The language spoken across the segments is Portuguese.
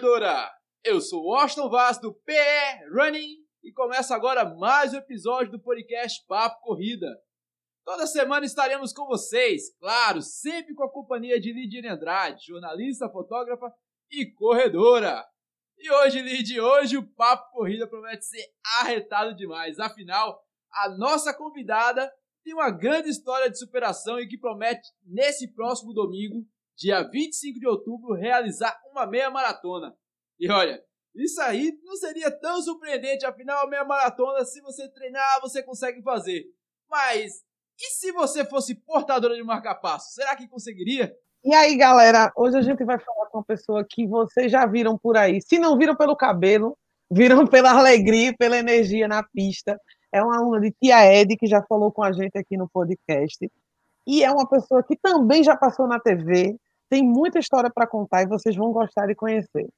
corredora. Eu sou Austin Vaz do PE Running e começa agora mais um episódio do podcast Papo Corrida. Toda semana estaremos com vocês, claro, sempre com a companhia de Lidiane Andrade, jornalista, fotógrafa e corredora. E hoje, Lid, hoje o Papo Corrida promete ser arretado demais. Afinal, a nossa convidada tem uma grande história de superação e que promete, nesse próximo domingo, dia 25 de outubro, realizar uma meia maratona. E olha, isso aí não seria tão surpreendente, afinal, meia maratona, se você treinar, você consegue fazer. Mas e se você fosse portadora de marca-passo? Será que conseguiria? E aí, galera, hoje a gente vai falar com uma pessoa que vocês já viram por aí. Se não viram pelo cabelo, viram pela alegria, pela energia na pista é uma aluna de Tia Ed, que já falou com a gente aqui no podcast. E é uma pessoa que também já passou na TV, tem muita história para contar e vocês vão gostar de conhecer.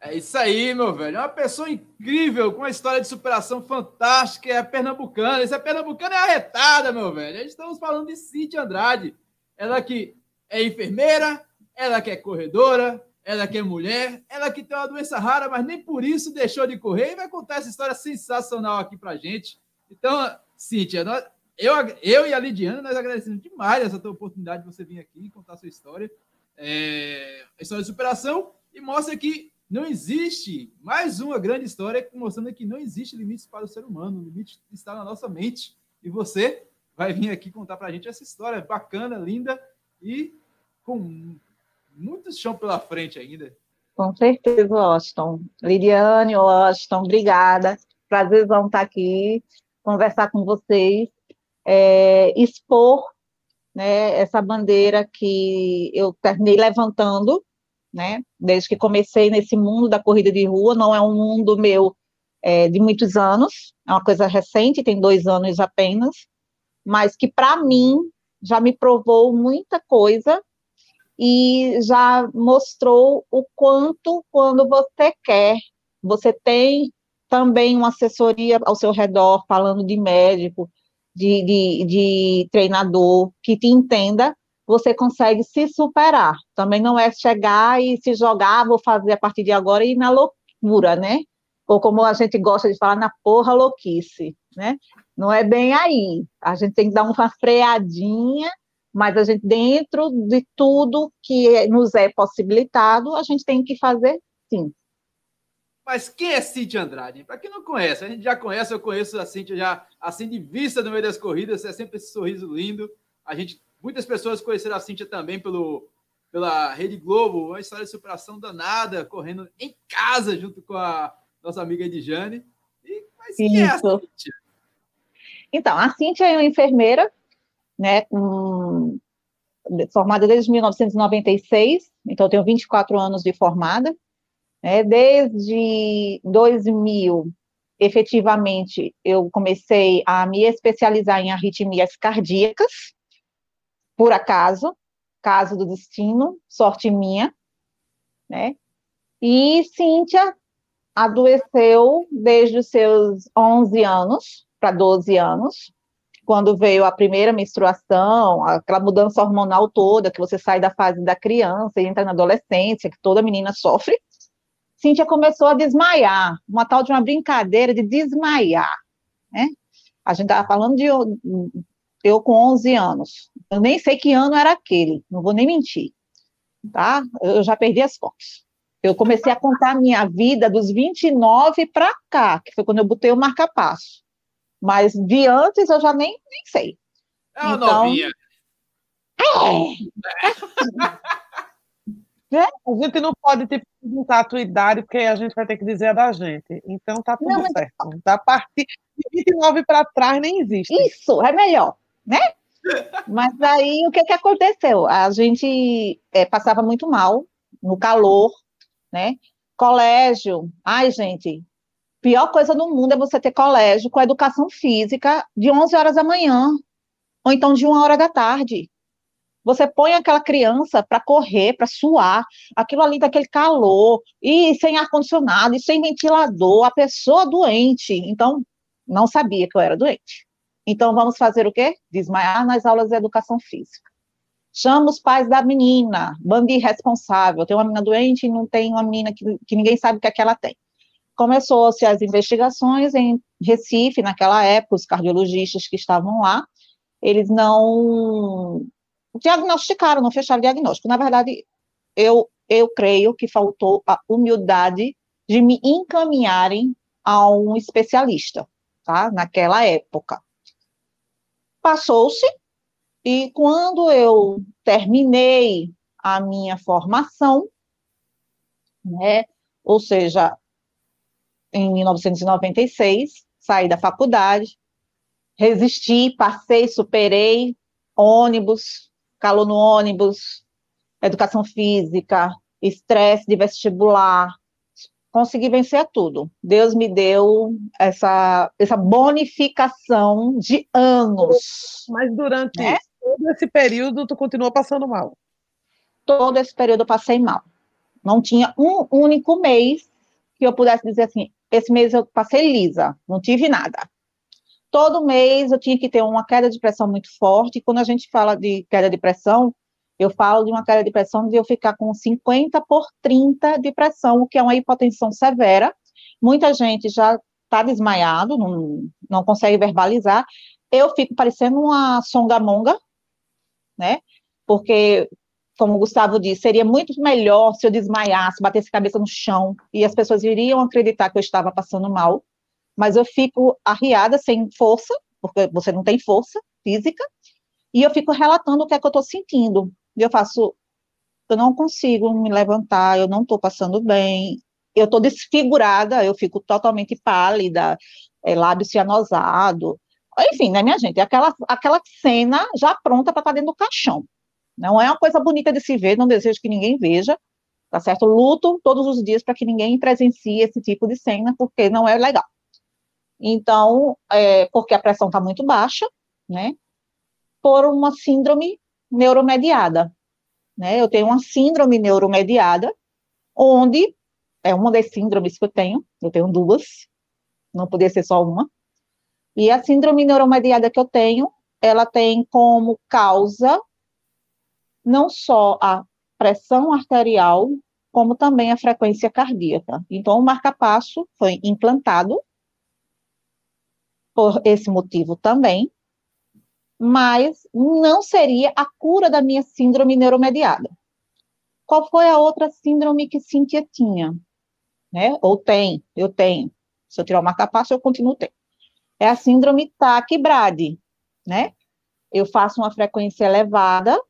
É isso aí, meu velho. É uma pessoa incrível, com uma história de superação fantástica. É pernambucana. Essa pernambucana é arretada, meu velho. Estamos falando de Cintia Andrade. Ela que é enfermeira, ela que é corredora, ela que é mulher, ela que tem uma doença rara, mas nem por isso deixou de correr. E vai contar essa história sensacional aqui pra gente. Então, Cíntia, nós, eu, eu e a Lidiana, nós agradecemos demais essa tua oportunidade de você vir aqui e contar a sua história, é, a história de superação, e mostra que não existe mais uma grande história mostrando que não existe limites para o ser humano, o limite está na nossa mente. E você vai vir aqui contar para a gente essa história bacana, linda e com muito chão pela frente ainda. Com certeza, Austin. Lidiane, Austin, obrigada. Prazerzão estar aqui conversar com vocês, é, expor né, essa bandeira que eu terminei levantando, né, desde que comecei nesse mundo da corrida de rua, não é um mundo meu é, de muitos anos, é uma coisa recente, tem dois anos apenas, mas que para mim já me provou muita coisa e já mostrou o quanto, quando você quer, você tem também uma assessoria ao seu redor, falando de médico, de, de, de treinador, que te entenda, você consegue se superar. Também não é chegar e se jogar, vou fazer a partir de agora e na loucura, né? Ou como a gente gosta de falar, na porra louquice, né? Não é bem aí. A gente tem que dar uma freadinha, mas a gente, dentro de tudo que nos é possibilitado, a gente tem que fazer sim. Mas quem é Cintia Andrade? Para quem não conhece, a gente já conhece, eu conheço a Cintia já assim de vista no meio das corridas, é sempre esse sorriso lindo. A gente, muitas pessoas conheceram a Cintia também pelo, pela Rede Globo, uma história de superação danada, correndo em casa junto com a nossa amiga Edjane. E, mas quem é a Cintia? Então, a Cintia é uma enfermeira, né, um, formada desde 1996, então eu tenho 24 anos de formada, né? Desde 2000, efetivamente, eu comecei a me especializar em arritmias cardíacas, por acaso, caso do destino, sorte minha, né? E Cíntia adoeceu desde os seus 11 anos para 12 anos, quando veio a primeira menstruação, aquela mudança hormonal toda, que você sai da fase da criança e entra na adolescência, que toda menina sofre, Cíntia começou a desmaiar, uma tal de uma brincadeira de desmaiar, né? A gente estava falando de eu, eu com 11 anos. Eu nem sei que ano era aquele, não vou nem mentir, tá? Eu já perdi as contas. Eu comecei a contar a minha vida dos 29 para cá, que foi quando eu botei o marca-passo. Mas de antes eu já nem, nem sei. É uma então, novinha. É. Né? A gente não pode te perguntar a tua idade, porque a gente vai ter que dizer a da gente. Então tá tudo não, certo. Mas... Da partir de 29 para trás nem existe. Isso, é melhor, né? Mas aí o que, que aconteceu? A gente é, passava muito mal no calor, né? Colégio. Ai, gente, pior coisa do mundo é você ter colégio com educação física de 11 horas da manhã, ou então de uma hora da tarde. Você põe aquela criança para correr, para suar, aquilo ali daquele calor, e sem ar-condicionado, e sem ventilador, a pessoa doente. Então, não sabia que eu era doente. Então, vamos fazer o quê? Desmaiar nas aulas de educação física. chama os pais da menina, bando irresponsável, tem uma menina doente e não tem uma menina que, que ninguém sabe o que é que ela tem. Começou-se as investigações em Recife, naquela época, os cardiologistas que estavam lá, eles não diagnosticaram, não fecharam o diagnóstico. Na verdade, eu, eu creio que faltou a humildade de me encaminharem a um especialista, tá? Naquela época. Passou-se, e quando eu terminei a minha formação, né, ou seja, em 1996, saí da faculdade, resisti, passei, superei, ônibus, calor no ônibus, educação física, estresse de vestibular, consegui vencer tudo. Deus me deu essa, essa bonificação de anos. Mas durante né? todo esse período, tu continuou passando mal? Todo esse período eu passei mal. Não tinha um único mês que eu pudesse dizer assim, esse mês eu passei lisa, não tive nada. Todo mês eu tinha que ter uma queda de pressão muito forte, quando a gente fala de queda de pressão, eu falo de uma queda de pressão de eu ficar com 50 por 30 de pressão, o que é uma hipotensão severa. Muita gente já está desmaiado, não, não consegue verbalizar. Eu fico parecendo uma songamonga, né? Porque, como o Gustavo disse, seria muito melhor se eu desmaiasse, batesse a cabeça no chão e as pessoas iriam acreditar que eu estava passando mal. Mas eu fico arriada, sem força, porque você não tem força física, e eu fico relatando o que é que eu estou sentindo. E eu faço, eu não consigo me levantar, eu não estou passando bem, eu estou desfigurada, eu fico totalmente pálida, é, lábio cianosado, enfim, né, minha gente, aquela, aquela cena já pronta para estar tá dentro do caixão. Não é uma coisa bonita de se ver, não desejo que ninguém veja, tá certo? Luto todos os dias para que ninguém presencie esse tipo de cena, porque não é legal. Então, é, porque a pressão está muito baixa, né? Por uma síndrome neuromediada, né? Eu tenho uma síndrome neuromediada, onde é uma das síndromes que eu tenho, eu tenho duas, não podia ser só uma, e a síndrome neuromediada que eu tenho, ela tem como causa não só a pressão arterial, como também a frequência cardíaca. Então, o marca-passo foi implantado por esse motivo também, mas não seria a cura da minha síndrome neuromediada. Qual foi a outra síndrome que Cíntia tinha? Né? Ou tem, eu tenho. Se eu tirar o marca-passo, eu continuo tendo é a síndrome taquibrade, né? Eu faço uma frequência elevada,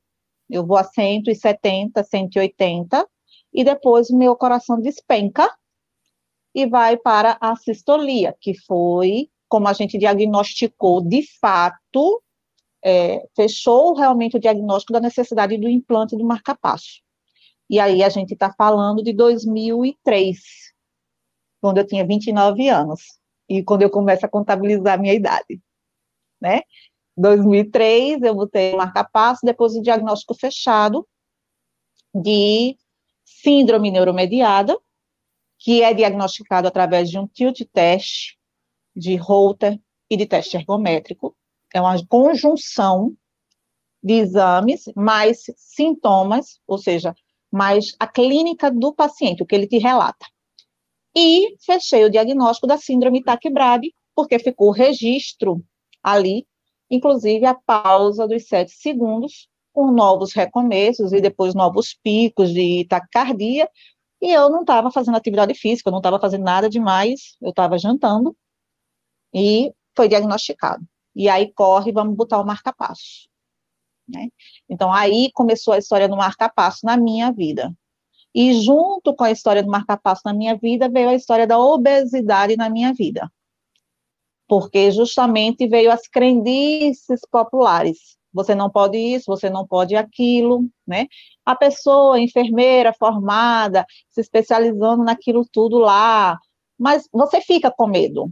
eu vou a 170, 180, e depois meu coração despenca e vai para a sistolia, que foi como a gente diagnosticou de fato, é, fechou realmente o diagnóstico da necessidade do implante do marcapasso. E aí a gente está falando de 2003, quando eu tinha 29 anos e quando eu começo a contabilizar a minha idade, né? 2003, eu botei marca-passo, depois o diagnóstico fechado de síndrome neuromediada, que é diagnosticado através de um tilt test, de Holter e de teste ergométrico. É uma conjunção de exames mais sintomas, ou seja, mais a clínica do paciente, o que ele te relata. E fechei o diagnóstico da síndrome taquibrade, porque ficou o registro ali, inclusive a pausa dos sete segundos, com novos recomeços e depois novos picos de taquicardia, e eu não estava fazendo atividade física, eu não estava fazendo nada demais, eu estava jantando, e foi diagnosticado. E aí corre, vamos botar o marca-passo. Né? Então, aí começou a história do marca-passo na minha vida. E junto com a história do marca-passo na minha vida, veio a história da obesidade na minha vida. Porque justamente veio as crendices populares. Você não pode isso, você não pode aquilo, né? A pessoa, enfermeira, formada, se especializando naquilo tudo lá, mas você fica com medo.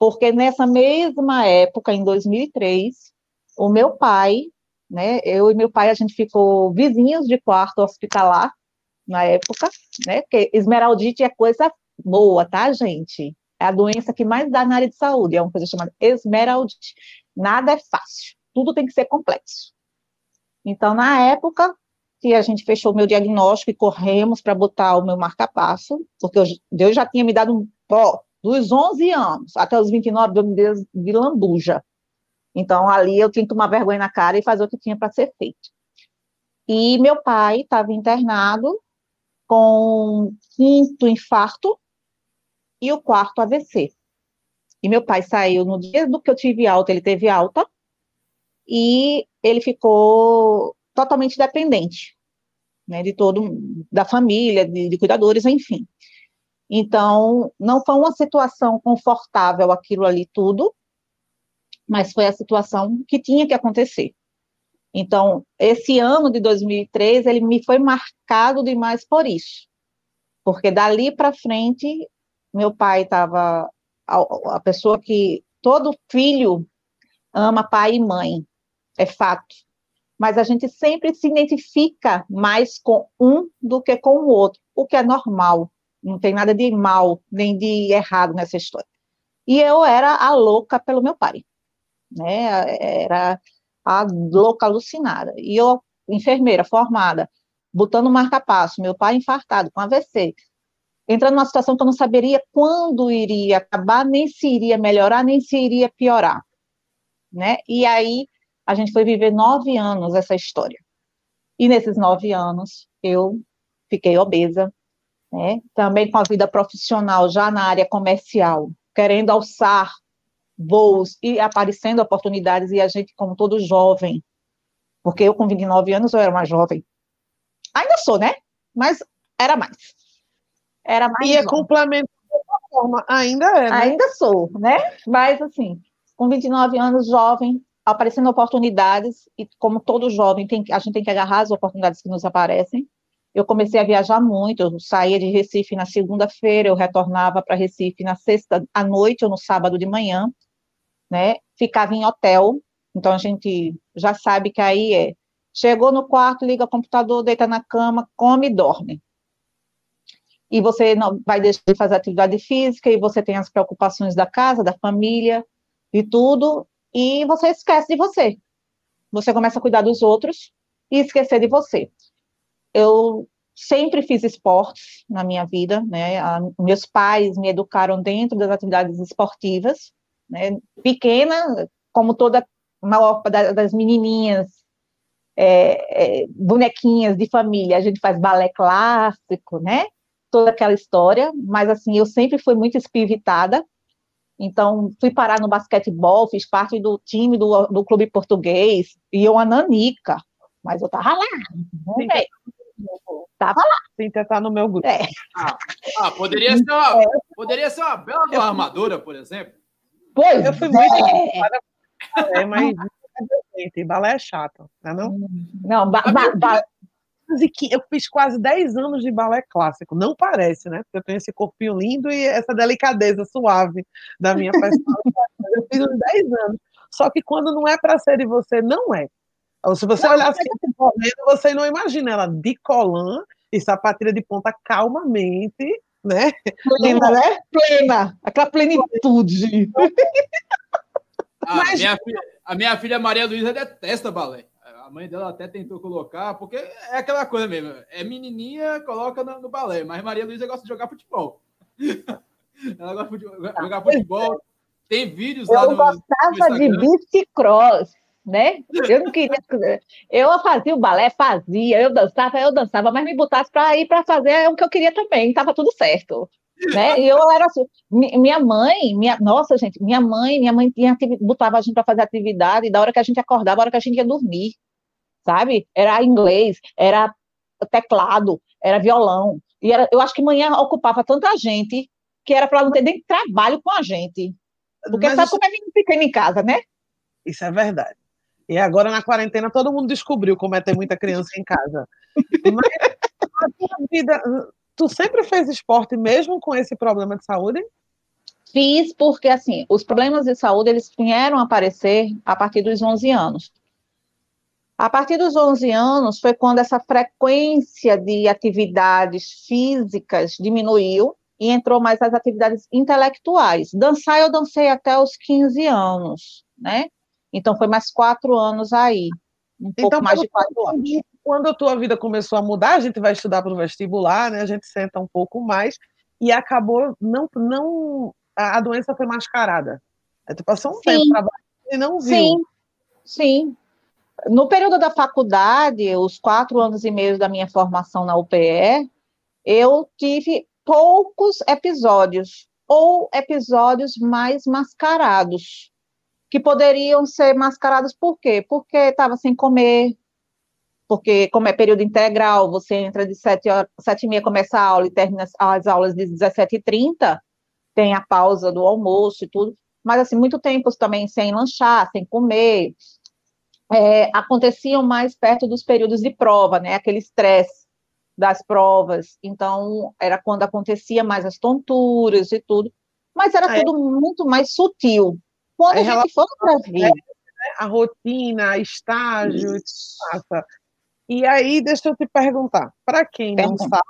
Porque nessa mesma época, em 2003, o meu pai, né, eu e meu pai, a gente ficou vizinhos de quarto hospitalar, na época, né? Porque esmeraldite é coisa boa, tá, gente? É a doença que mais dá na área de saúde, é uma coisa chamada esmeraldite. Nada é fácil, tudo tem que ser complexo. Então, na época que a gente fechou o meu diagnóstico e corremos para botar o meu marca-passo, porque eu, Deus já tinha me dado um, ó, dos 11 anos até os 29, Deus me deu de lambuja. Então, ali eu tinha que tomar vergonha na cara e fazer o que tinha para ser feito. E meu pai estava internado com um quinto infarto e o quarto AVC. E meu pai saiu no dia do que eu tive alta, ele teve alta, e ele ficou totalmente dependente, né, de todo, da família, de, de cuidadores, enfim. Então, não foi uma situação confortável aquilo ali tudo, mas foi a situação que tinha que acontecer. Então, esse ano de 2003, ele me foi marcado demais por isso. Porque dali para frente, meu pai estava a, a pessoa que todo filho ama pai e mãe, é fato. Mas a gente sempre se identifica mais com um do que com o outro, o que é normal. Não tem nada de mal nem de errado nessa história. E eu era a louca pelo meu pai, né? Era a louca alucinada. E eu, enfermeira formada, botando marca-passo, meu pai infartado com AVC, entrando numa situação que eu não saberia quando iria acabar, nem se iria melhorar, nem se iria piorar, né? E aí a gente foi viver nove anos essa história. E nesses nove anos eu fiquei obesa, né? Também com a vida profissional já na área comercial, querendo alçar voos e aparecendo oportunidades e a gente como todo jovem, porque eu com 29 anos eu era uma jovem. Ainda sou, né? Mas era mais era mais. E é complemento de forma, ainda é. Né? Ainda sou, né? Mas, assim, com 29 anos, jovem, aparecendo oportunidades, e como todo jovem, tem, a gente tem que agarrar as oportunidades que nos aparecem. Eu comecei a viajar muito, eu saía de Recife na segunda-feira, eu retornava para Recife na sexta à noite ou no sábado de manhã, né? Ficava em hotel, então a gente já sabe que aí é. Chegou no quarto, liga o computador, deita na cama, come e dorme e você não vai deixar de fazer atividade física, e você tem as preocupações da casa, da família, e tudo, e você esquece de você. Você começa a cuidar dos outros e esquecer de você. Eu sempre fiz esportes na minha vida, né? A, meus pais me educaram dentro das atividades esportivas, né? Pequena, como toda maior das menininhas, é, é, bonequinhas de família, a gente faz balé clássico, né? toda aquela história, mas assim, eu sempre fui muito espivitada, então fui parar no basquetebol, fiz parte do time do, do clube português, e eu a nanica, mas eu tava lá, Sim, tava lá. Cíntia tá no meu grupo. É. Ah, ah, poderia, ser uma, é. poderia ser uma bela eu, armadura, por exemplo. Pois eu fui muito é. é, mas balé é chato, não é não? Não, ba, ba, ba, eu fiz quase 10 anos de balé clássico. Não parece, né? Porque eu tenho esse corpinho lindo e essa delicadeza suave da minha personalidade. eu fiz uns 10 anos. Só que quando não é para ser de você, não é. Ou se você não, olhar assim, correndo, você não imagina ela de colã e sapatilha de ponta calmamente, né? Plena, né? Plena. Aquela plenitude. Ah, Mas... minha filha, a minha filha Maria Luísa detesta balé a mãe dela até tentou colocar, porque é aquela coisa mesmo. É menininha, coloca no, no balé, mas Maria Luísa gosta de jogar futebol. Ela gosta de jogar futebol. Tem vídeos eu lá no. Eu gostava no de bicicross, né? Eu não queria. Eu fazia o balé, fazia, eu dançava, eu dançava, mas me botasse para ir para fazer o que eu queria também, estava tudo certo. Né? E eu era assim, minha mãe, minha, nossa gente, minha mãe, minha mãe tinha, botava a gente para fazer atividade, da hora que a gente acordava, da hora que a gente ia dormir sabe? Era inglês, era teclado, era violão. E era, eu acho que manhã ocupava tanta gente que era para não ter nem trabalho com a gente. Porque Mas sabe isso... como é menino pequeno em casa, né? Isso é verdade. E agora na quarentena todo mundo descobriu como é ter muita criança em casa. Mas a tua vida, tu sempre fez esporte mesmo com esse problema de saúde? Fiz porque assim, os problemas de saúde eles vieram aparecer a partir dos 11 anos. A partir dos 11 anos foi quando essa frequência de atividades físicas diminuiu e entrou mais as atividades intelectuais. Dançar eu dancei até os 15 anos, né? Então foi mais quatro anos aí. um pouco então, mais de quatro anos. Quando a tua vida começou a mudar, a gente vai estudar para o vestibular, né? A gente senta um pouco mais e acabou não não a doença foi mascarada. Tu passou um sim. tempo trabalhando e não viu. Sim, sim. No período da faculdade, os quatro anos e meio da minha formação na UPE, eu tive poucos episódios, ou episódios mais mascarados, que poderiam ser mascarados por quê? Porque estava sem comer, porque como é período integral, você entra de sete horas, sete e meia começa a aula e termina as aulas de 17h30, tem a pausa do almoço e tudo, mas assim, muito tempo também sem lanchar, sem comer, é, aconteciam mais perto dos períodos de prova, né? Aquele estresse das provas. Então, era quando acontecia mais as tonturas e tudo. Mas era ah, é. tudo muito mais sutil. Quando é, a gente for para. Né? A rotina, estágio, passa. E aí, deixa eu te perguntar, para quem não Pergunta. sabe,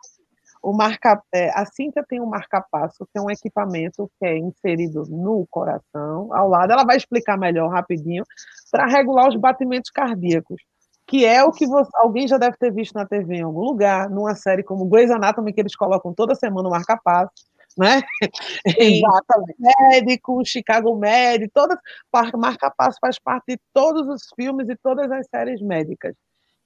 o marca, é, a Cinta tem um marca-passo, que é um equipamento que é inserido no coração, ao lado. Ela vai explicar melhor rapidinho, para regular os batimentos cardíacos, que é o que você, alguém já deve ter visto na TV em algum lugar, numa série como Grey's Anatomy, que eles colocam toda semana o marca-passo, né? Exatamente. Médico, Chicago Med, todas, marca-passo faz parte de todos os filmes e todas as séries médicas.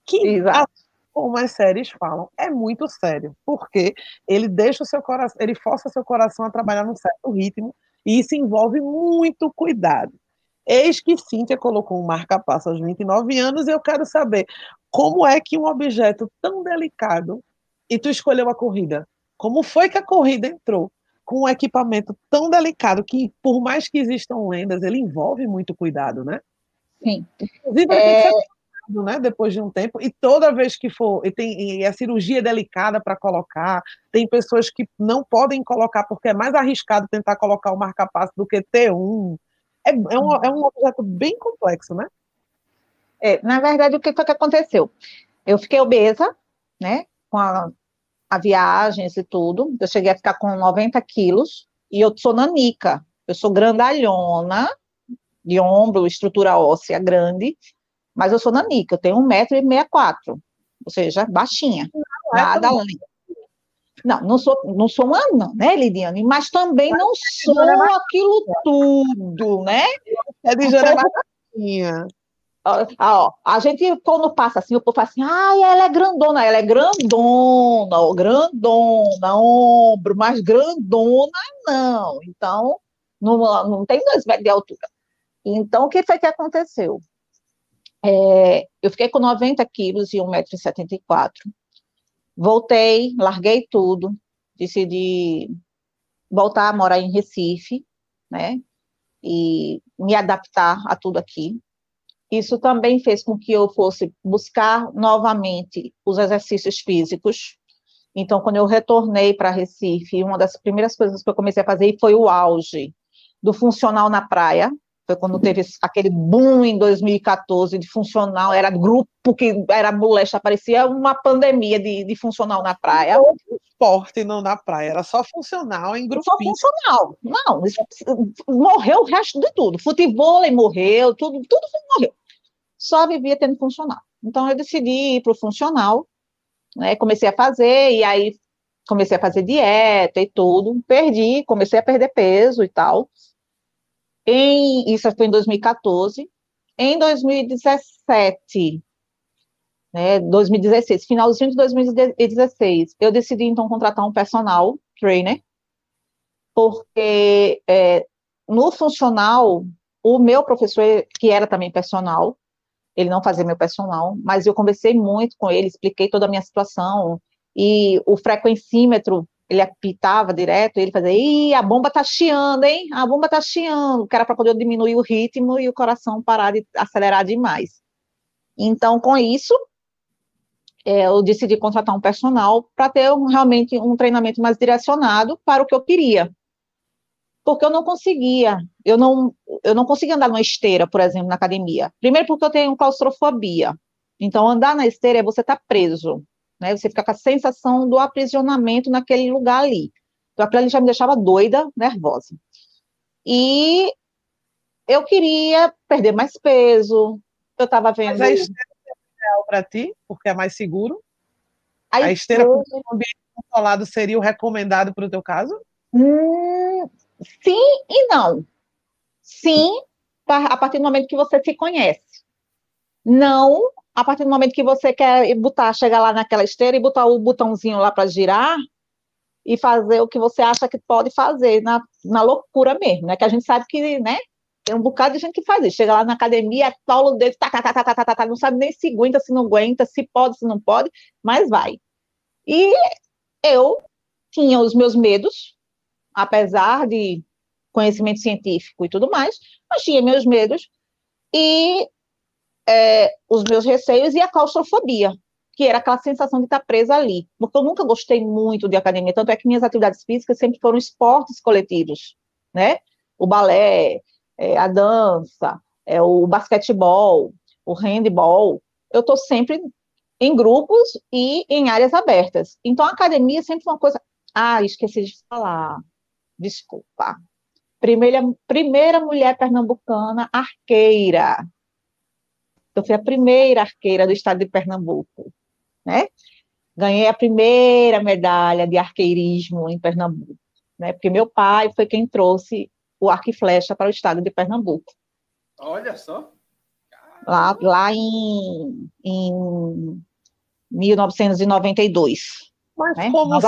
Que Exato como as séries falam, é muito sério, porque ele deixa o seu coração, ele força seu coração a trabalhar num certo ritmo, e isso envolve muito cuidado. Eis que Cíntia colocou um marca-passo aos 29 anos, e eu quero saber como é que um objeto tão delicado, e tu escolheu a corrida, como foi que a corrida entrou com um equipamento tão delicado, que por mais que existam lendas, ele envolve muito cuidado, né? Sim. Inclusive, ele é... tem que ser né, depois de um tempo, e toda vez que for, e, tem, e a cirurgia é delicada para colocar, tem pessoas que não podem colocar porque é mais arriscado tentar colocar o marca-passo do que ter um. É, é, um. é um objeto bem complexo, né? É, na verdade, o que foi que aconteceu? Eu fiquei obesa, né, com a, a viagens e tudo, eu cheguei a ficar com 90 quilos, e eu sou nanica, eu sou grandalhona, de ombro, estrutura óssea grande, mas eu sou nanica, eu tenho 1,64m, ou seja, baixinha, não, é nada além. Não, não sou, não sou uma anã, né, Lidiane? Mas também não sou aquilo tudo, né? É de Jana baixinha. Ó, ó, a gente, quando passa assim, o povo fala assim, ai, ela é grandona, ela é grandona, ó, grandona, ombro, mas grandona não. Então, não, não tem dois metros de altura. Então, o que foi que aconteceu? É, eu fiquei com 90 quilos e 1,74m. Voltei, larguei tudo, decidi voltar a morar em Recife, né? E me adaptar a tudo aqui. Isso também fez com que eu fosse buscar novamente os exercícios físicos. Então, quando eu retornei para Recife, uma das primeiras coisas que eu comecei a fazer foi o auge do funcional na praia, foi quando teve aquele boom em 2014 de funcional, era grupo que era molesta, parecia uma pandemia de, de funcional na praia. Esporte não na praia, era só funcional em grupo. Só funcional. Não, morreu o resto de tudo. Futebol morreu, tudo, tudo morreu. Só vivia tendo funcional. Então eu decidi ir para o funcional, né, comecei a fazer, e aí comecei a fazer dieta e tudo, perdi, comecei a perder peso e tal. Em, isso foi em 2014. Em 2017, né, 2016, finalzinho de 2016, eu decidi então contratar um personal trainer, porque é, no funcional, o meu professor, que era também personal, ele não fazia meu personal, mas eu conversei muito com ele, expliquei toda a minha situação, e o frequencímetro ele apitava direto, ele fazia, ih, a bomba tá chiando, hein? A bomba tá chiando, que era para poder diminuir o ritmo e o coração parar de acelerar demais. Então, com isso, é, eu decidi contratar um personal para ter um, realmente um treinamento mais direcionado para o que eu queria. Porque eu não conseguia, eu não, eu não conseguia andar numa esteira, por exemplo, na academia. Primeiro porque eu tenho claustrofobia. Então, andar na esteira é você estar tá preso né? Você fica com a sensação do aprisionamento naquele lugar ali. Então, aquilo ali já me deixava doida, nervosa. E eu queria perder mais peso, eu estava vendo... Mas a esteira ideal para ti, porque é mais seguro? A, a esteira com ambiente controlado seria o recomendado para o teu caso? Hum, sim e não. Sim, a partir do momento que você se conhece. Não a partir do momento que você quer botar, chegar lá naquela esteira e botar o botãozinho lá para girar e fazer o que você acha que pode fazer, na, na loucura mesmo, né? Que a gente sabe que, né? Tem um bocado de gente que faz isso. Chega lá na academia, Paulo dele, tá, tá, tá, tá, tá, tá, tá, não sabe nem se aguenta, se não aguenta, se pode, se não pode, mas vai. E eu tinha os meus medos, apesar de conhecimento científico e tudo mais, mas tinha meus medos e é, os meus receios e a claustrofobia, que era aquela sensação de estar presa ali, porque eu nunca gostei muito de academia, tanto é que minhas atividades físicas sempre foram esportes coletivos, né? O balé, é, a dança, é, o basquetebol, o handball, eu estou sempre em grupos e em áreas abertas. Então, a academia sempre foi uma coisa. Ah, esqueci de falar. Desculpa. Primeira, primeira mulher pernambucana arqueira. Eu fui a primeira arqueira do estado de Pernambuco, né? Ganhei a primeira medalha de arqueirismo em Pernambuco, né? Porque meu pai foi quem trouxe o arco e flecha para o estado de Pernambuco. Olha só. Lá, lá em, em 1992. Mas né? como Nós...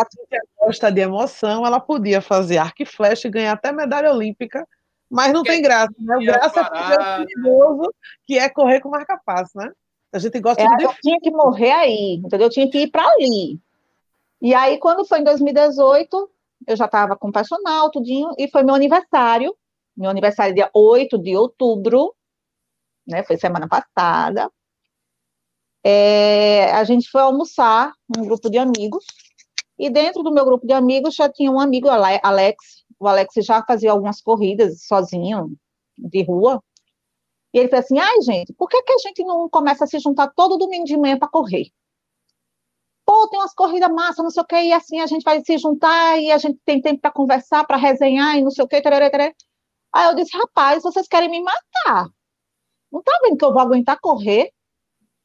gosta de emoção, ela podia fazer arco e flecha e ganhar até medalha olímpica, mas não tem graça, né? O graça é o perigoso, que é correr com marca-passo, né? A gente gosta é, de... Eu tinha que morrer aí, entendeu? Eu tinha que ir para ali. E aí, quando foi em 2018, eu já estava com personal, tudinho, e foi meu aniversário, meu aniversário dia 8 de outubro, né, foi semana passada, é, a gente foi almoçar, um grupo de amigos, e dentro do meu grupo de amigos já tinha um amigo, Alex, o Alex já fazia algumas corridas sozinho, de rua, e ele falou assim, ai gente, por que, que a gente não começa a se juntar todo domingo de manhã para correr? pô, tem umas corridas massa, não sei o quê, e assim a gente vai se juntar e a gente tem tempo para conversar, para resenhar e não sei o quê, tarará, tarará. Aí eu disse, rapaz, vocês querem me matar. Não tá vendo que eu vou aguentar correr?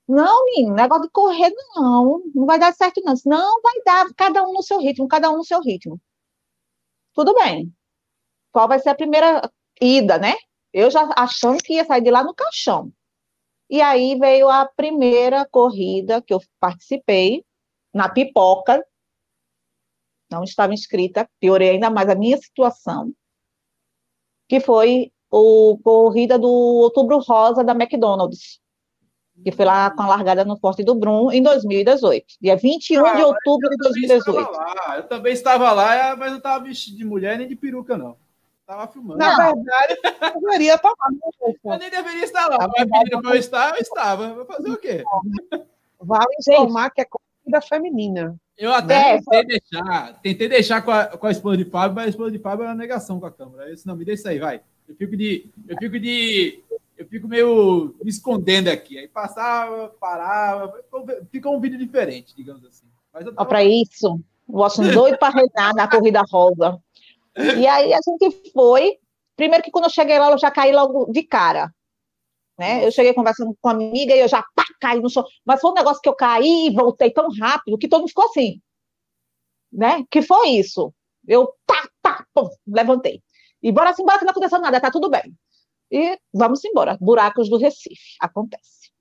Não, menino, negócio de correr não, não vai dar certo não. Não vai dar, cada um no seu ritmo, cada um no seu ritmo. Tudo bem. Qual vai ser a primeira ida, né? Eu já achando que ia sair de lá no caixão. E aí veio a primeira corrida que eu participei, na pipoca, não estava inscrita, piorei ainda mais a minha situação, que foi o corrida do Outubro Rosa da McDonald's, que foi lá com a largada no Forte do Brum em 2018, dia 21 ah, de outubro de 2018. Eu também estava lá, mas não estava vestido de mulher nem de peruca, não. Estava filmando. Na verdade, eu deveria estar lá. Né, eu nem deveria estar lá. Mas pediram para eu estar, eu estava. Vou fazer o quê? Vale informar que é da feminina. Eu até né? tentei deixar, tentei deixar com a, com a esposa de Fábio, mas a esposa de Fábio é uma negação com a câmera. Eu disse, não, me deixa aí, vai. Eu fico de. Eu fico de. Eu fico meio me escondendo aqui. Aí passava, parava, fica um vídeo diferente, digamos assim. Mas tava... Para isso, o Washington doido para reinar na corrida rosa. E aí a gente foi. Primeiro que quando eu cheguei lá, eu já caí logo de cara. Né? Eu cheguei conversando com uma amiga e eu já pá, caí no chão. Mas foi um negócio que eu caí e voltei tão rápido que todo mundo ficou assim. Né? Que foi isso. Eu tá, tá, pum, levantei. E bora assim, bora que não aconteceu nada, tá tudo bem. E vamos embora. Buracos do Recife. Acontece.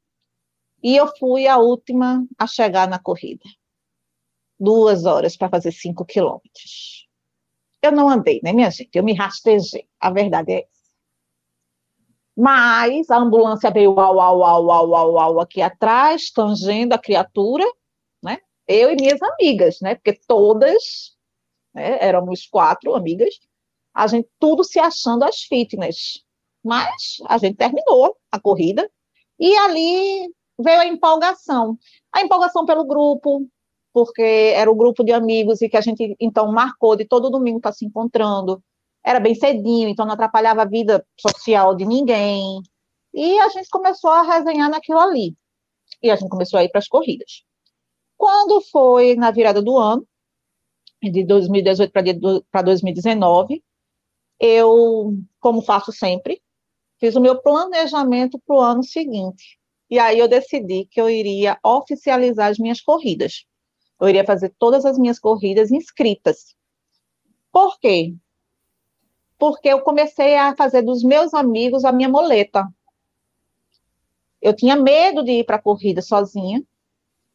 E eu fui a última a chegar na corrida. Duas horas para fazer cinco quilômetros. Eu não andei, né, minha gente? Eu me rastejei. A verdade é mas a ambulância veio au, au, au, au, au, au, aqui atrás, tangendo a criatura, né? Eu e minhas amigas, né? Porque todas, né, éramos quatro amigas, a gente tudo se achando as fitness. Mas a gente terminou a corrida e ali veio a empolgação. A empolgação pelo grupo, porque era o grupo de amigos e que a gente então marcou de todo domingo estar se encontrando era bem cedinho, então não atrapalhava a vida social de ninguém. E a gente começou a resenhar naquilo ali. E a gente começou a ir para as corridas. Quando foi na virada do ano, de 2018 para 2019, eu, como faço sempre, fiz o meu planejamento para o ano seguinte. E aí eu decidi que eu iria oficializar as minhas corridas. Eu iria fazer todas as minhas corridas inscritas. Por quê? Porque eu comecei a fazer dos meus amigos a minha moleta. Eu tinha medo de ir para a corrida sozinha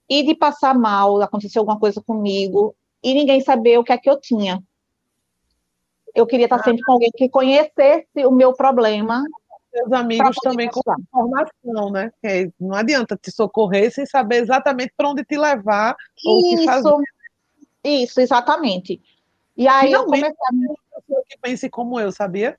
e de passar mal, acontecer alguma coisa comigo e ninguém saber o que é que eu tinha. Eu queria estar sempre com alguém que conhecesse o meu problema. Seus amigos também com informação, né? Porque não adianta te socorrer sem saber exatamente para onde te levar isso, ou o que fazer. Isso, exatamente. E aí Finalmente, eu comecei a... pessoa que pense como eu, sabia?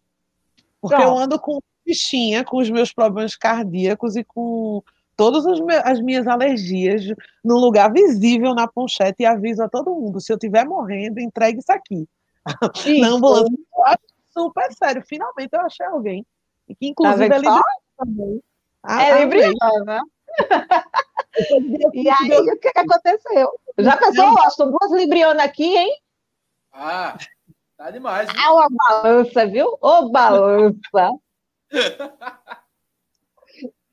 Porque Pronto. eu ando com bichinha, com os meus problemas cardíacos e com todas as minhas alergias num lugar visível na ponchete e aviso a todo mundo: se eu estiver morrendo, entregue isso aqui. Isso. Na ambulância. Eu acho super sério. Finalmente eu achei alguém. E que inclusive tá é libriana também. Ah, é libriana, né? e aí, o que, que aconteceu? Já pensou, Austin? Duas librianas aqui, hein? Ah, tá demais. Ah, uma balança, viu? Ô, oh, balança.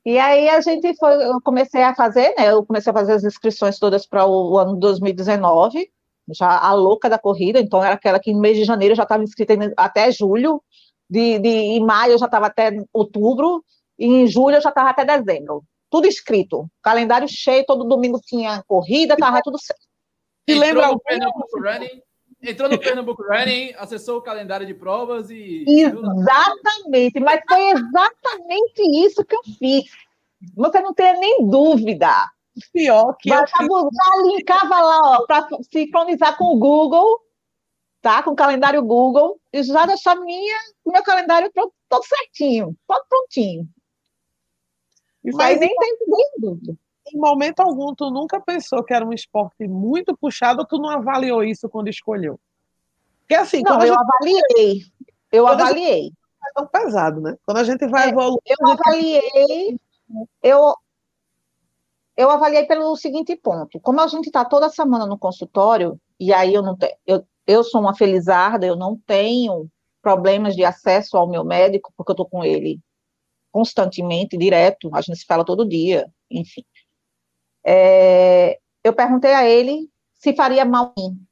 E aí a gente foi, eu comecei a fazer, né? Eu comecei a fazer as inscrições todas para o, ano 2019, já a louca da corrida, então era aquela que no mês de janeiro já estava inscrita até julho, de, de, em maio eu já estava até outubro, e em julho eu já estava até dezembro. Tudo escrito, calendário cheio, todo domingo tinha corrida, estava tudo certo. E lembra o Pernambuco Running? Entrou no Pernambuco Running, acessou o calendário de provas e. Exatamente, mas foi exatamente isso que eu fiz. Você não tem nem dúvida. Pior que. Mas eu já linkava lá, para sincronizar com o Google, tá? Com o calendário Google, já deixar minha, meu calendário todo certinho, todo prontinho. Isso mas nem tem dúvida em momento algum, tu nunca pensou que era um esporte muito puxado ou tu não avaliou isso quando escolheu? Porque assim, não, eu gente... avaliei. Eu quando avaliei. É tão pesado, né? Quando a gente vai é, evoluir. Eu avaliei. Eu, eu avaliei pelo seguinte ponto: como a gente está toda semana no consultório, e aí eu não tenho. Eu, eu sou uma felizarda, eu não tenho problemas de acesso ao meu médico, porque eu estou com ele constantemente, direto, a gente se fala todo dia, enfim. É, eu perguntei a ele se faria mal mim,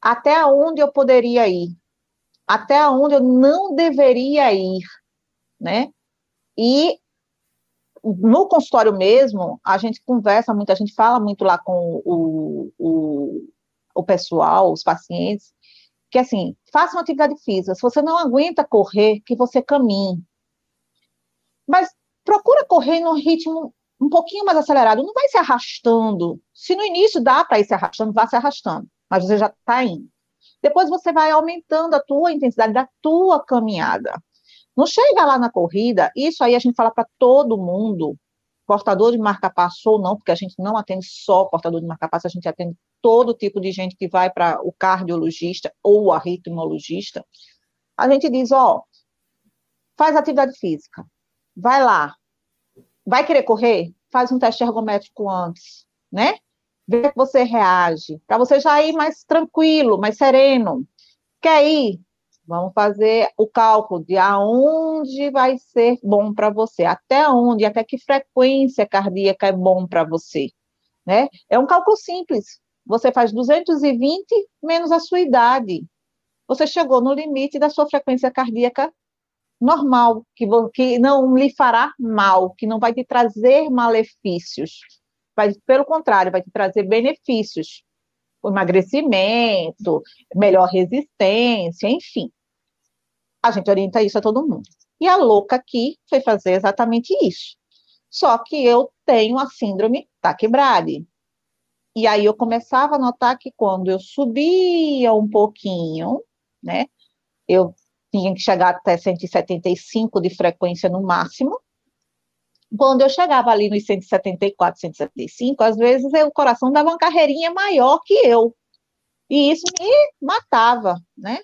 até onde eu poderia ir, até onde eu não deveria ir, né? E no consultório mesmo, a gente conversa muito, a gente fala muito lá com o, o, o pessoal, os pacientes, que assim, faça uma atividade física. Se você não aguenta correr, que você caminhe. Mas procura correr num ritmo um pouquinho mais acelerado, não vai se arrastando. Se no início dá para ir se arrastando, vá se arrastando, mas você já está indo. Depois você vai aumentando a tua intensidade da tua caminhada. Não chega lá na corrida, isso aí a gente fala para todo mundo, portador de marca-passo ou não, porque a gente não atende só portador de marca-passo, a gente atende todo tipo de gente que vai para o cardiologista ou o arritmologista. A gente diz, ó, faz atividade física, vai lá, Vai querer correr? Faz um teste ergométrico antes, né? Vê que você reage, para você já ir mais tranquilo, mais sereno. Quer ir? Vamos fazer o cálculo de aonde vai ser bom para você, até onde, até que frequência cardíaca é bom para você, né? É um cálculo simples. Você faz 220 menos a sua idade. Você chegou no limite da sua frequência cardíaca normal, que, que não lhe fará mal, que não vai te trazer malefícios. Vai, pelo contrário, vai te trazer benefícios. O emagrecimento, melhor resistência, enfim. A gente orienta isso a todo mundo. E a louca aqui foi fazer exatamente isso. Só que eu tenho a síndrome taquibrade. E aí eu começava a notar que quando eu subia um pouquinho, né, eu tinha que chegar até 175 de frequência no máximo. Quando eu chegava ali nos 174, 175, às vezes eu, o coração dava uma carreirinha maior que eu. E isso me matava, né?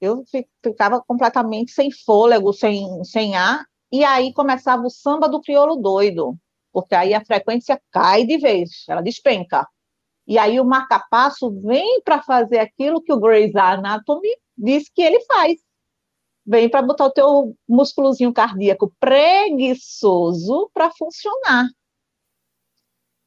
Eu ficava completamente sem fôlego, sem, sem ar, e aí começava o samba do crioulo doido, porque aí a frequência cai de vez, ela despenca. E aí o marca-passo vem para fazer aquilo que o Grey's Anatomy diz que ele faz vem para botar o teu músculozinho cardíaco preguiçoso para funcionar.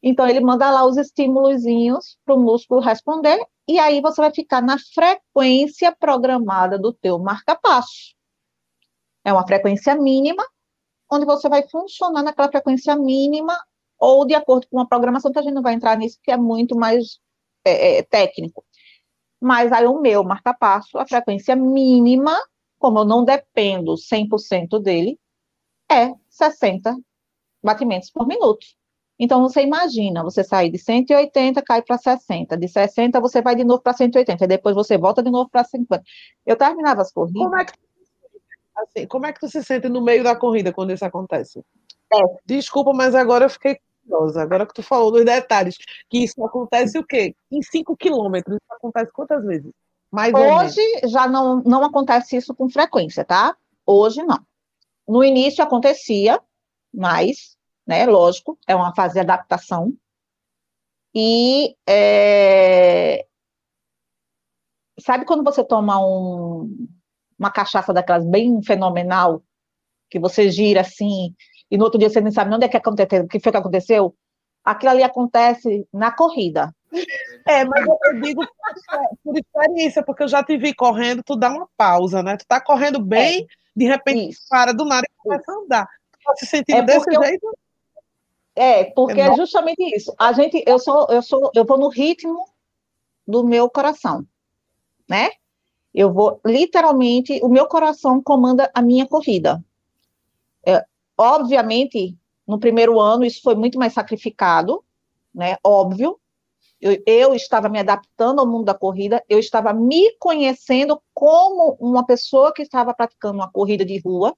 Então, ele manda lá os estímulozinhos para o músculo responder, e aí você vai ficar na frequência programada do teu marca-passo. É uma frequência mínima, onde você vai funcionar naquela frequência mínima, ou de acordo com uma programação, que a gente não vai entrar nisso, que é muito mais é, é, técnico. Mas aí o meu marca-passo, a frequência mínima, como eu não dependo 100% dele, é 60 batimentos por minuto. Então, você imagina, você sair de 180, cai para 60, de 60 você vai de novo para 180, e depois você volta de novo para 50. Eu terminava as corridas... Como é, que, assim, como é que tu se sente no meio da corrida quando isso acontece? É. Desculpa, mas agora eu fiquei curiosa, agora que tu falou dos detalhes, que isso acontece o quê? Em 5 quilômetros, isso acontece quantas vezes? Mais Hoje já não, não acontece isso com frequência, tá? Hoje não. No início acontecia, mas né? Lógico, é uma fase de adaptação. E é... sabe quando você toma um, uma cachaça daquelas bem fenomenal, que você gira assim, e no outro dia você nem sabe onde é que aconteceu, o que foi que aconteceu? Aquilo ali acontece na corrida. É, mas eu digo por experiência, porque eu já te vi correndo, tu dá uma pausa, né? Tu tá correndo bem, é, de repente isso. para do nada e começa a andar. Tu tá se sentindo é desse jeito? Eu é, porque é, é justamente isso. A gente, eu sou, eu sou, eu vou no ritmo do meu coração, né? Eu vou literalmente, o meu coração comanda a minha corrida. É, obviamente, no primeiro ano isso foi muito mais sacrificado, né? Óbvio. Eu, eu estava me adaptando ao mundo da corrida, eu estava me conhecendo como uma pessoa que estava praticando uma corrida de rua,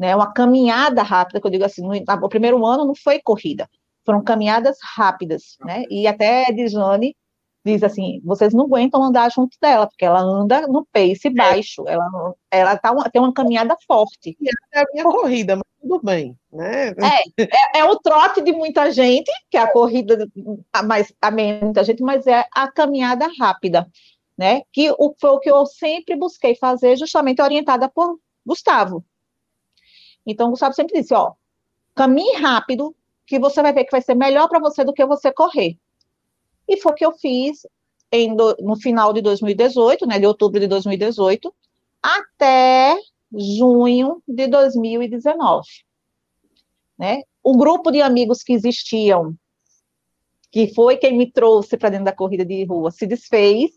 né, uma caminhada rápida, que eu digo assim, no, o primeiro ano não foi corrida, foram caminhadas rápidas, né, e até Dijane diz assim, vocês não aguentam andar junto dela, porque ela anda no pace é. baixo, ela, ela tá uma, tem uma caminhada forte. É a minha corrida, mas tudo bem, né? É, é, é, o trote de muita gente, que é a corrida, a mais, a muita gente, mas é a caminhada rápida, né, que o, foi o que eu sempre busquei fazer, justamente orientada por Gustavo, então, o Gustavo sempre disse, ó, caminhe rápido, que você vai ver que vai ser melhor para você do que você correr. E foi o que eu fiz em, no final de 2018, né, de outubro de 2018, até junho de 2019. Né? O grupo de amigos que existiam, que foi quem me trouxe para dentro da corrida de rua, se desfez,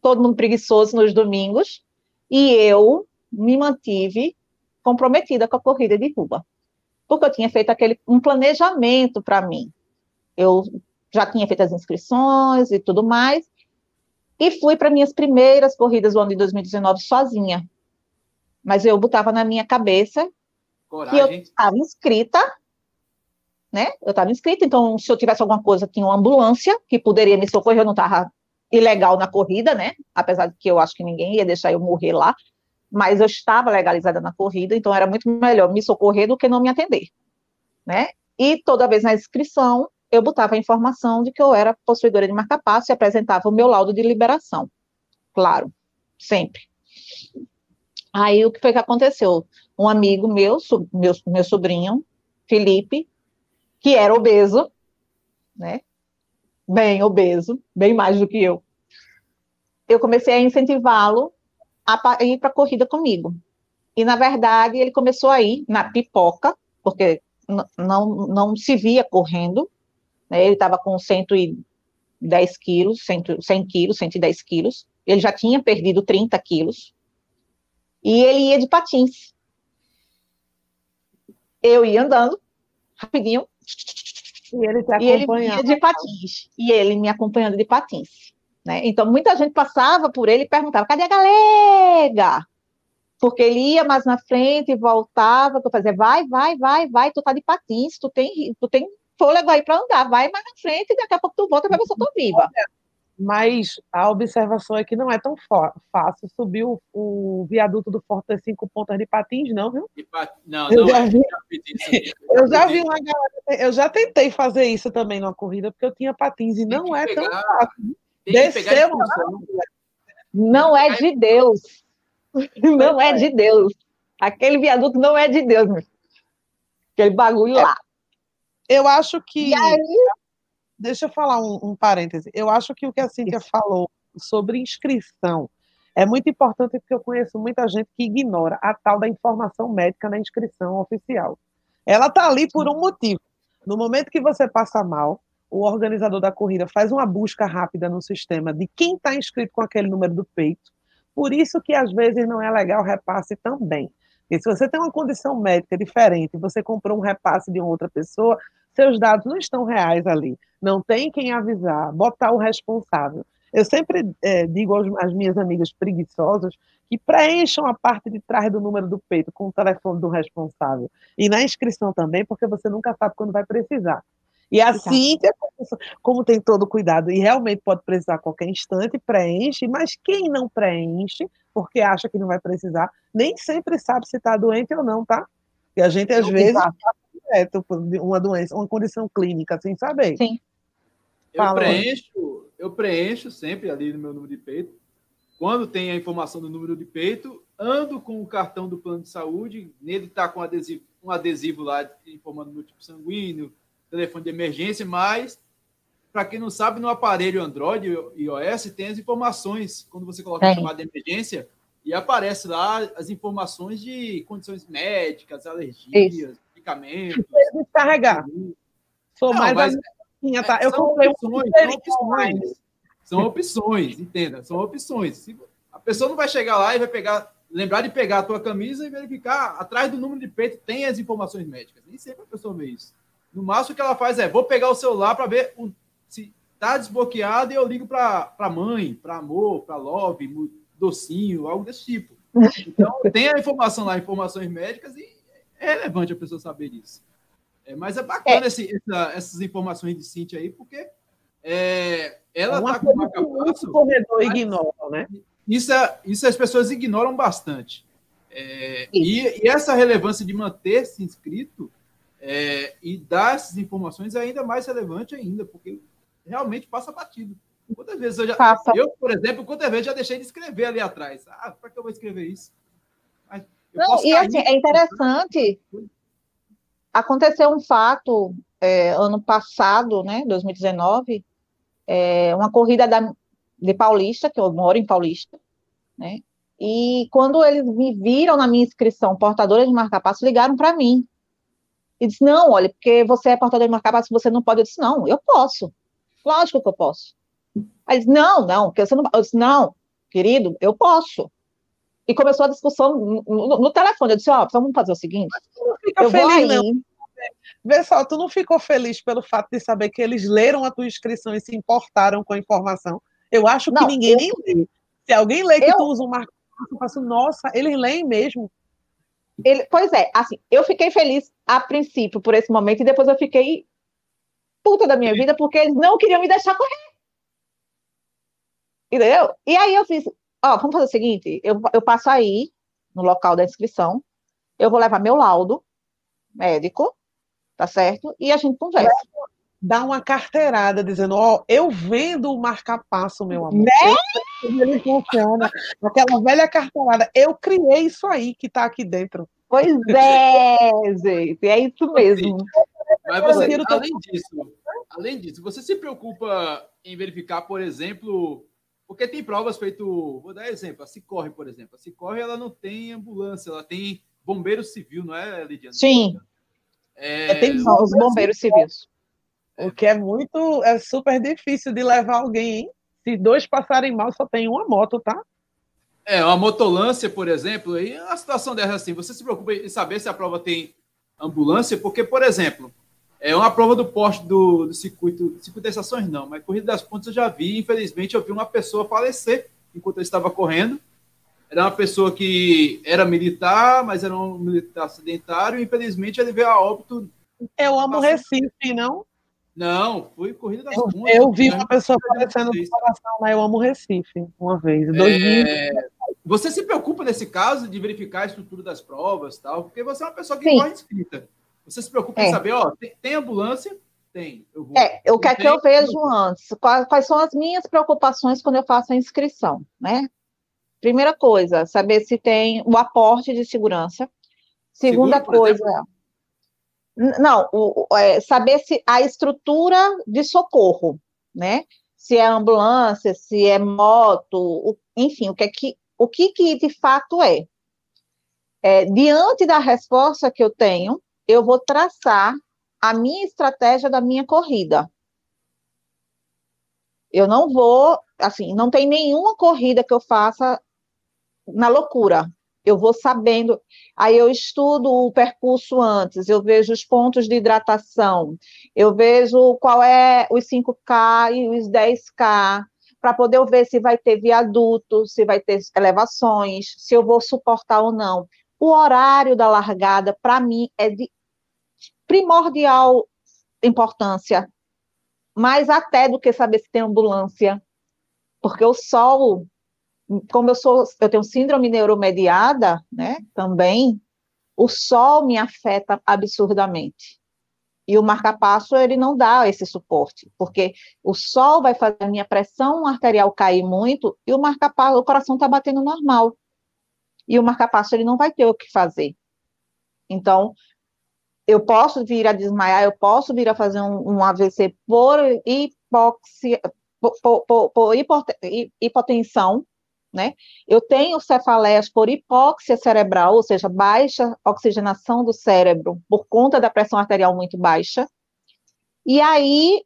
todo mundo preguiçoso nos domingos, e eu me mantive comprometida com a corrida de rua, porque eu tinha feito aquele um planejamento para mim. Eu já tinha feito as inscrições e tudo mais, e fui para minhas primeiras corridas do ano de 2019 sozinha. Mas eu botava na minha cabeça Coragem. que eu estava inscrita, né? Eu estava inscrita, então se eu tivesse alguma coisa, tinha uma ambulância que poderia me socorrer, eu não estava ilegal na corrida, né? Apesar de que eu acho que ninguém ia deixar eu morrer lá mas eu estava legalizada na corrida, então era muito melhor me socorrer do que não me atender, né? E toda vez na inscrição, eu botava a informação de que eu era possuidora de marca-passo e apresentava o meu laudo de liberação. Claro, sempre. Aí o que foi que aconteceu? Um amigo meu, meu, meu sobrinho, Felipe, que era obeso, né? Bem obeso, bem mais do que eu. Eu comecei a incentivá-lo a ir para a corrida comigo. E, na verdade, ele começou a ir na pipoca, porque não, não se via correndo, né? ele estava com 110 quilos, 100, 100 quilos, 110 quilos, ele já tinha perdido 30 quilos, e ele ia de patins. Eu ia andando, rapidinho, e ele, e ele ia de patins, e ele me acompanhando de patins. Né? Então, muita gente passava por ele e perguntava: cadê a galega? Porque ele ia mais na frente e voltava, eu fazia, vai, vai, vai, vai, tu tá de patins, tu tem, tu tem fôlego aí para andar, vai mais na frente e daqui a pouco tu volta para ver se eu tô viva. Mas a observação é que não é tão fácil subir o, o viaduto do Forte Cinco Pontas de patins, não, viu? Pat... Não, eu não já é. vi. Eu já vi uma galera, eu já tentei fazer isso também numa corrida, porque eu tinha patins e não é pegar... tão fácil. Desceu, não é de Deus. Não é de Deus. Aquele viaduto não é de Deus, meu. Aquele bagulho lá. Eu acho que. E aí, deixa eu falar um, um parêntese. Eu acho que o que a Cíntia falou sobre inscrição é muito importante porque eu conheço muita gente que ignora a tal da informação médica na inscrição oficial. Ela está ali por um motivo. No momento que você passa mal, o organizador da corrida faz uma busca rápida no sistema de quem está inscrito com aquele número do peito. Por isso que às vezes não é legal repasse também. E se você tem uma condição médica diferente, você comprou um repasse de outra pessoa, seus dados não estão reais ali. Não tem quem avisar, botar o responsável. Eu sempre é, digo às minhas amigas preguiçosas que preencham a parte de trás do número do peito com o telefone do responsável. E na inscrição também, porque você nunca sabe quando vai precisar. E a Cíntia, como tem todo o cuidado e realmente pode precisar a qualquer instante, preenche, mas quem não preenche, porque acha que não vai precisar, nem sempre sabe se está doente ou não, tá? E a gente, às vezes, direto uma doença, uma condição clínica, sem saber. Sim. Eu preencho, eu preencho sempre ali no meu número de peito. Quando tem a informação do número de peito, ando com o cartão do plano de saúde, nele está com adesivo, um adesivo lá informando o meu tipo sanguíneo, telefone de emergência, mas para quem não sabe, no aparelho Android e iOS tem as informações quando você coloca a chamada de emergência e aparece lá as informações de condições médicas, alergias, Isso. medicamentos. Descarregar. Sou não, mais mas, minha, tá? É, Eu comprei opções, são opções. São opções, entenda, são opções. A pessoa não vai chegar lá e vai pegar, lembrar de pegar a tua camisa e verificar atrás do número de peito tem as informações médicas. Nem sempre a pessoa vê isso. No máximo que ela faz é, vou pegar o celular para ver o, se está desbloqueado e eu ligo para mãe, para amor, para love, docinho, algo desse tipo. Então, tem a informação lá, informações médicas, e é relevante a pessoa saber disso. É, mas é bacana é. Esse, essa, essas informações de Cintia aí, porque é, ela está com uma capacidade. O corredor ignora, né? Isso, é, isso as pessoas ignoram bastante. É, e, e, essa relevância de manter-se inscrito é, e dar essas informações é ainda mais relevante ainda, porque realmente passa batido. Quantas vezes eu já. Passa. Eu, por exemplo, quantas vezes já deixei de escrever ali atrás? Ah, para que eu vou escrever isso? Não, e assim, é interessante. Aconteceu um fato é, ano passado, né, 2019, é, uma corrida da, de Paulista, que eu moro em Paulista, né? E quando eles me viram na minha inscrição portadora de marca-passo, ligaram para mim. E disse, não, olha, porque você é portador de marca-passo, você não pode. Eu disse, não, eu posso. Lógico que eu posso. Aí disse, não, não, porque você não. Eu disse, não, querido, eu posso. E começou a discussão no, no, no telefone. Eu disse, ó, oh, vamos fazer o seguinte. eu feliz, vou aí. Não. Vê só, tu não ficou feliz pelo fato de saber que eles leram a tua inscrição e se importaram com a informação? Eu acho que não, ninguém eu... nem lê. Se alguém lê que eu... tu usa um marco, eu faço, nossa, eles leem mesmo. Ele, pois é, assim, eu fiquei feliz a princípio por esse momento e depois eu fiquei puta da minha vida porque eles não queriam me deixar correr. Entendeu? E aí eu fiz, ó, vamos fazer o seguinte, eu, eu passo aí no local da inscrição, eu vou levar meu laudo médico, tá certo? E a gente conversa. Dá uma carteirada dizendo, ó, eu vendo o marca-passo, meu amor. Né? Ele funciona. Aquela velha carteirada. Eu criei isso aí que tá aqui dentro. Pois é, gente, é isso mesmo. Mas você, além disso, além disso, você se preocupa em verificar, por exemplo, porque tem provas feito, vou dar exemplo, a Cicorre, por exemplo. A Cicorre, ela não tem ambulância, ela tem bombeiro civil, não é, Lidiane? Sim. É, tem os bombeiros civis. O que é muito, é super difícil de levar alguém, hein? Se dois passarem mal, só tem uma moto, tá? É, uma motolância, por exemplo, aí a situação dessa assim, você se preocupa em saber se a prova tem ambulância, porque, por exemplo, é uma prova do poste do, do circuito, circuito das estações não, mas corrida das pontes eu já vi, infelizmente eu vi uma pessoa falecer enquanto eu estava correndo, era uma pessoa que era militar, mas era um militar sedentário, e infelizmente ele veio a óbito. Eu amo Recife, não? Não, foi corrida das eu. Eu vi uma pessoa falecendo no coração, mas eu amo Recife, uma vez. É... Você se preocupa nesse caso de verificar a estrutura das provas tal, porque você é uma pessoa que Sim. corre inscrita. Você se preocupa é. em saber, ó, tem, tem ambulância? Tem. Eu vou. É, o que é que eu vejo antes? Quais, quais são as minhas preocupações quando eu faço a inscrição, né? Primeira coisa, saber se tem o aporte de segurança. Segunda Seguro, coisa. Não, o, é, saber se a estrutura de socorro, né? Se é ambulância, se é moto, o, enfim, o que, é que, o que, que de fato é. é. Diante da resposta que eu tenho, eu vou traçar a minha estratégia da minha corrida. Eu não vou, assim, não tem nenhuma corrida que eu faça na loucura. Eu vou sabendo, aí eu estudo o percurso antes, eu vejo os pontos de hidratação, eu vejo qual é os 5K e os 10K, para poder ver se vai ter viaduto, se vai ter elevações, se eu vou suportar ou não. O horário da largada, para mim, é de primordial importância, mais até do que saber se tem ambulância, porque o sol como eu sou, eu tenho síndrome neuromediada, né, também, o sol me afeta absurdamente. E o marca-passo, ele não dá esse suporte, porque o sol vai fazer a minha pressão arterial cair muito e o marca-passo, o coração está batendo normal. E o marca-passo, ele não vai ter o que fazer. Então, eu posso vir a desmaiar, eu posso vir a fazer um, um AVC por hipóxia, por, por, por, por hipotensão, né? Eu tenho cefaleias por hipóxia cerebral, ou seja, baixa oxigenação do cérebro por conta da pressão arterial muito baixa. E aí,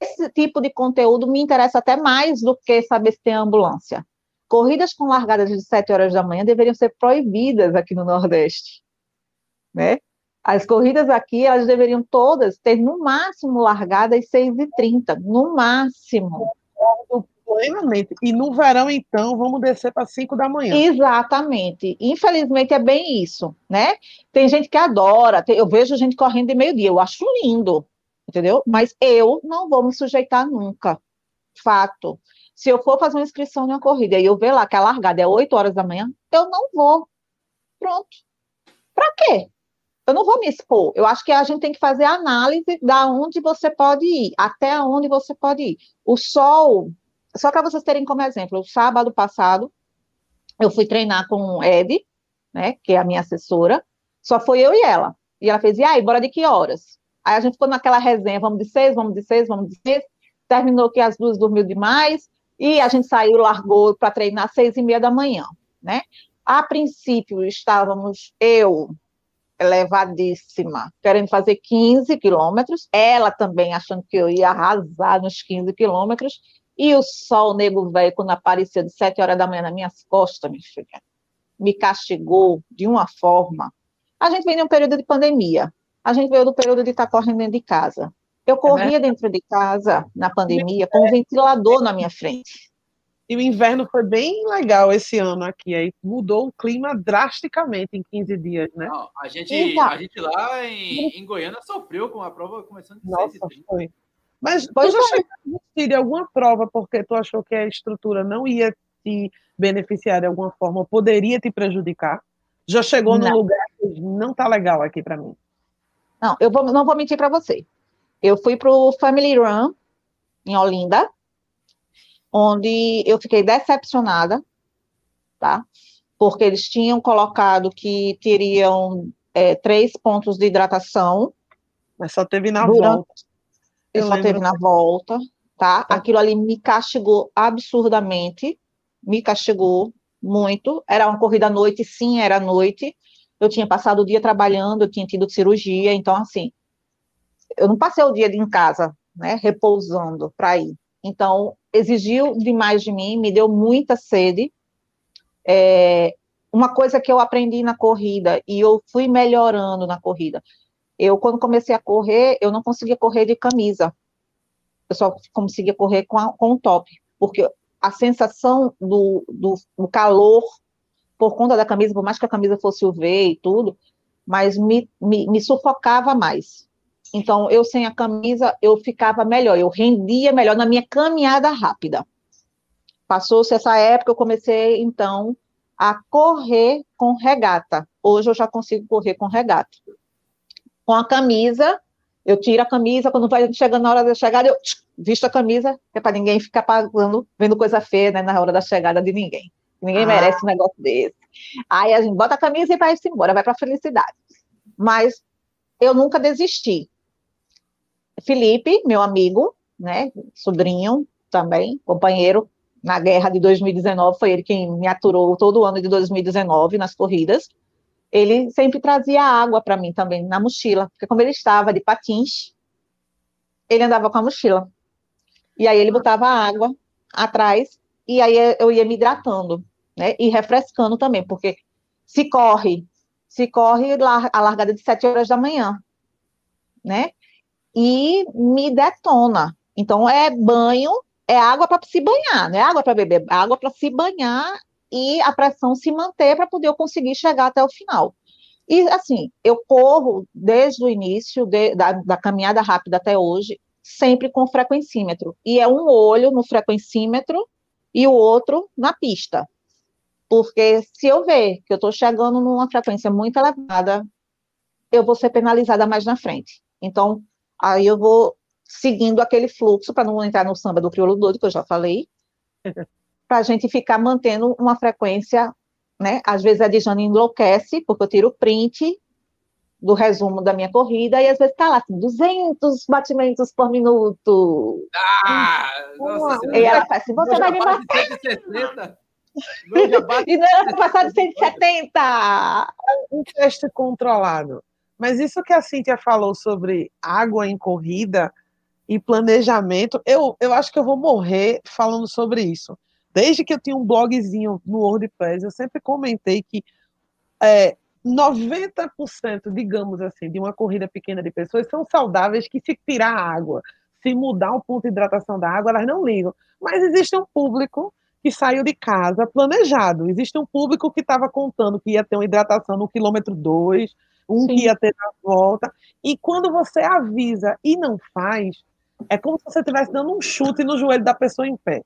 esse tipo de conteúdo me interessa até mais do que saber se tem ambulância. Corridas com largadas de 7 horas da manhã deveriam ser proibidas aqui no Nordeste, né? As corridas aqui, elas deveriam todas ter, no máximo, largadas 6h30, no máximo plenamente. E no verão, então, vamos descer para 5 da manhã. Exatamente. Infelizmente é bem isso, né? Tem gente que adora, eu vejo gente correndo de meio-dia, eu acho lindo, entendeu? Mas eu não vou me sujeitar nunca. Fato. Se eu for fazer uma inscrição em uma corrida e eu ver lá que a largada é 8 horas da manhã, eu não vou. Pronto. Para quê? Eu não vou me expor. Eu acho que a gente tem que fazer análise da onde você pode ir, até onde você pode ir. O sol só para vocês terem como exemplo, o sábado passado, eu fui treinar com Ed, né, que é a minha assessora, só foi eu e ela. E ela fez, e aí, bora de que horas? Aí a gente ficou naquela resenha, vamos de seis, vamos de seis, vamos de seis. Terminou que as duas dormiu demais, e a gente saiu, largou para treinar às seis e meia da manhã, né? A princípio, estávamos eu, elevadíssima, querendo fazer 15 quilômetros, ela também achando que eu ia arrasar nos 15 quilômetros, e o sol nego velho, quando apareceu de sete horas da manhã nas minhas costas, minha filha, me castigou de uma forma. A gente veio de um período de pandemia. A gente veio do período de estar correndo dentro de casa. Eu é corria é dentro de casa na pandemia com um ventilador na minha frente. E o inverno foi bem legal esse ano aqui. Aí mudou o clima drasticamente em 15 dias, né? Não, a, gente, a gente lá em, em Goiânia sofreu com a prova começando de Nossa, 6 foi. Mas pois tu já chegou a desistir de alguma prova porque tu achou que a estrutura não ia te beneficiar de alguma forma, poderia te prejudicar? Já chegou não. num lugar que não tá legal aqui para mim? Não, eu vou, não vou mentir para você. Eu fui para o Family Run em Olinda, onde eu fiquei decepcionada, tá? Porque eles tinham colocado que teriam é, três pontos de hidratação. Mas só teve na durante, volta. Eu só teve na volta, tá? tá? Aquilo ali me castigou absurdamente, me castigou muito. Era uma corrida à noite, sim, era à noite. Eu tinha passado o dia trabalhando, eu tinha tido cirurgia, então, assim, eu não passei o dia em casa, né, repousando para ir. Então, exigiu demais de mim, me deu muita sede. É, uma coisa que eu aprendi na corrida, e eu fui melhorando na corrida, eu, quando comecei a correr, eu não conseguia correr de camisa. Eu só conseguia correr com, a, com o top, porque a sensação do, do, do, calor, por conta da camisa, por mais que a camisa fosse UV e tudo, mas me, me, me sufocava mais. Então, eu sem a camisa, eu ficava melhor, eu rendia melhor na minha caminhada rápida. Passou-se essa época, eu comecei, então, a correr com regata. Hoje eu já consigo correr com regata com a camisa, eu tiro a camisa, quando vai chegando na hora da chegada, eu visto a camisa, é para ninguém ficar pagando, vendo coisa feia, né, na hora da chegada de ninguém. Ninguém ah. merece um negócio desse. Aí a gente bota a camisa e vai embora, vai para a felicidade. Mas eu nunca desisti. Felipe, meu amigo, né, sobrinho também, companheiro na guerra de 2019, foi ele quem me aturou todo o ano de 2019 nas corridas. Ele sempre trazia água para mim também na mochila, porque como ele estava de patins, ele andava com a mochila. E aí ele botava água atrás e aí eu ia me hidratando, né? E refrescando também, porque se corre, se corre a largada de 7 horas da manhã, né? E me detona. Então é banho, é água para se banhar, não é água para beber, é água para se banhar e a pressão se manter para poder eu conseguir chegar até o final. E assim, eu corro desde o início de, da, da caminhada rápida até hoje, sempre com frequencímetro. E é um olho no frequencímetro e o outro na pista. Porque se eu ver que eu estou chegando numa frequência muito elevada, eu vou ser penalizada mais na frente. Então, aí eu vou seguindo aquele fluxo, para não entrar no samba do crioulo doido, que eu já falei, para a gente ficar mantendo uma frequência, né? Às vezes a Dijane enlouquece, porque eu tiro print do resumo da minha corrida, e às vezes está lá, assim, 200 batimentos por minuto. Ah, nossa, e ela fala assim, você vai me matar. e não era passar de 170. Um teste controlado. Mas isso que a Cíntia falou sobre água em corrida e planejamento, eu, eu acho que eu vou morrer falando sobre isso. Desde que eu tinha um blogzinho no WordPress, eu sempre comentei que é, 90%, digamos assim, de uma corrida pequena de pessoas são saudáveis que se tirar água, se mudar o ponto de hidratação da água, elas não ligam. Mas existe um público que saiu de casa planejado. Existe um público que estava contando que ia ter uma hidratação no quilômetro 2, um Sim. que ia ter na volta. E quando você avisa e não faz, é como se você estivesse dando um chute no joelho da pessoa em pé.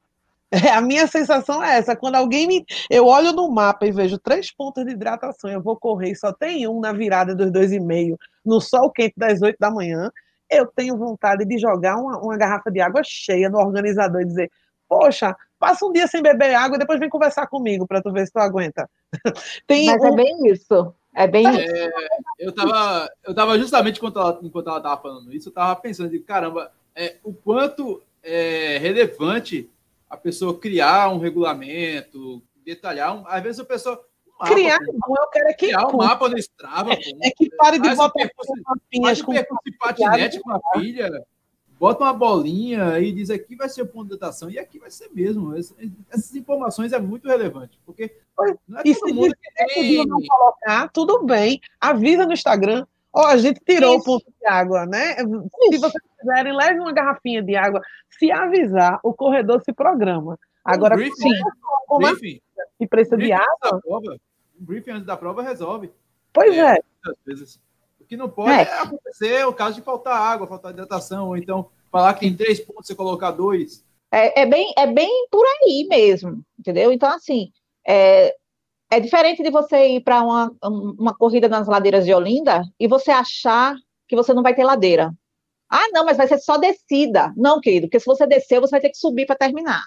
É, a minha sensação é essa. Quando alguém me. Eu olho no mapa e vejo três pontos de hidratação, eu vou correr e só tem um na virada dos dois e meio, no sol quente das oito da manhã. Eu tenho vontade de jogar uma, uma garrafa de água cheia no organizador e dizer: Poxa, passa um dia sem beber água e depois vem conversar comigo para tu ver se tu aguenta. tem Mas é um... é bem isso. É bem é, isso. Eu estava eu tava justamente enquanto ela, enquanto ela tava falando isso, eu estava pensando de caramba, é, o quanto é relevante a pessoa criar um regulamento, detalhar. Um, às vezes a pessoa. Um mapa, criar, pô, eu quero é que. Criar um mapa no Strava. É, é que pare de botar percurso, faz com patinete com a filha, bota uma bolinha e diz aqui vai ser o ponto de datação e aqui vai ser mesmo. Essas informações é muito relevante, porque não é e se mundo que tem... não colocar, tudo bem, avisa no Instagram, Ó, oh, a gente tirou Isso. o ponto de água, né? Se vocês quiserem, leve uma garrafinha de água. Se avisar, o corredor se programa. Agora, um briefing, como briefing, se precisa de água. Prova, um briefing antes da prova resolve. Pois é. é. Vezes. O que não pode é. é acontecer o caso de faltar água, faltar hidratação, ou então falar que em três pontos você colocar dois. É, é, bem, é bem por aí mesmo, entendeu? Então, assim, é, é diferente de você ir para uma, uma corrida nas ladeiras de Olinda e você achar que você não vai ter ladeira. Ah, não, mas vai ser só descida. Não, querido, porque se você descer, você vai ter que subir para terminar.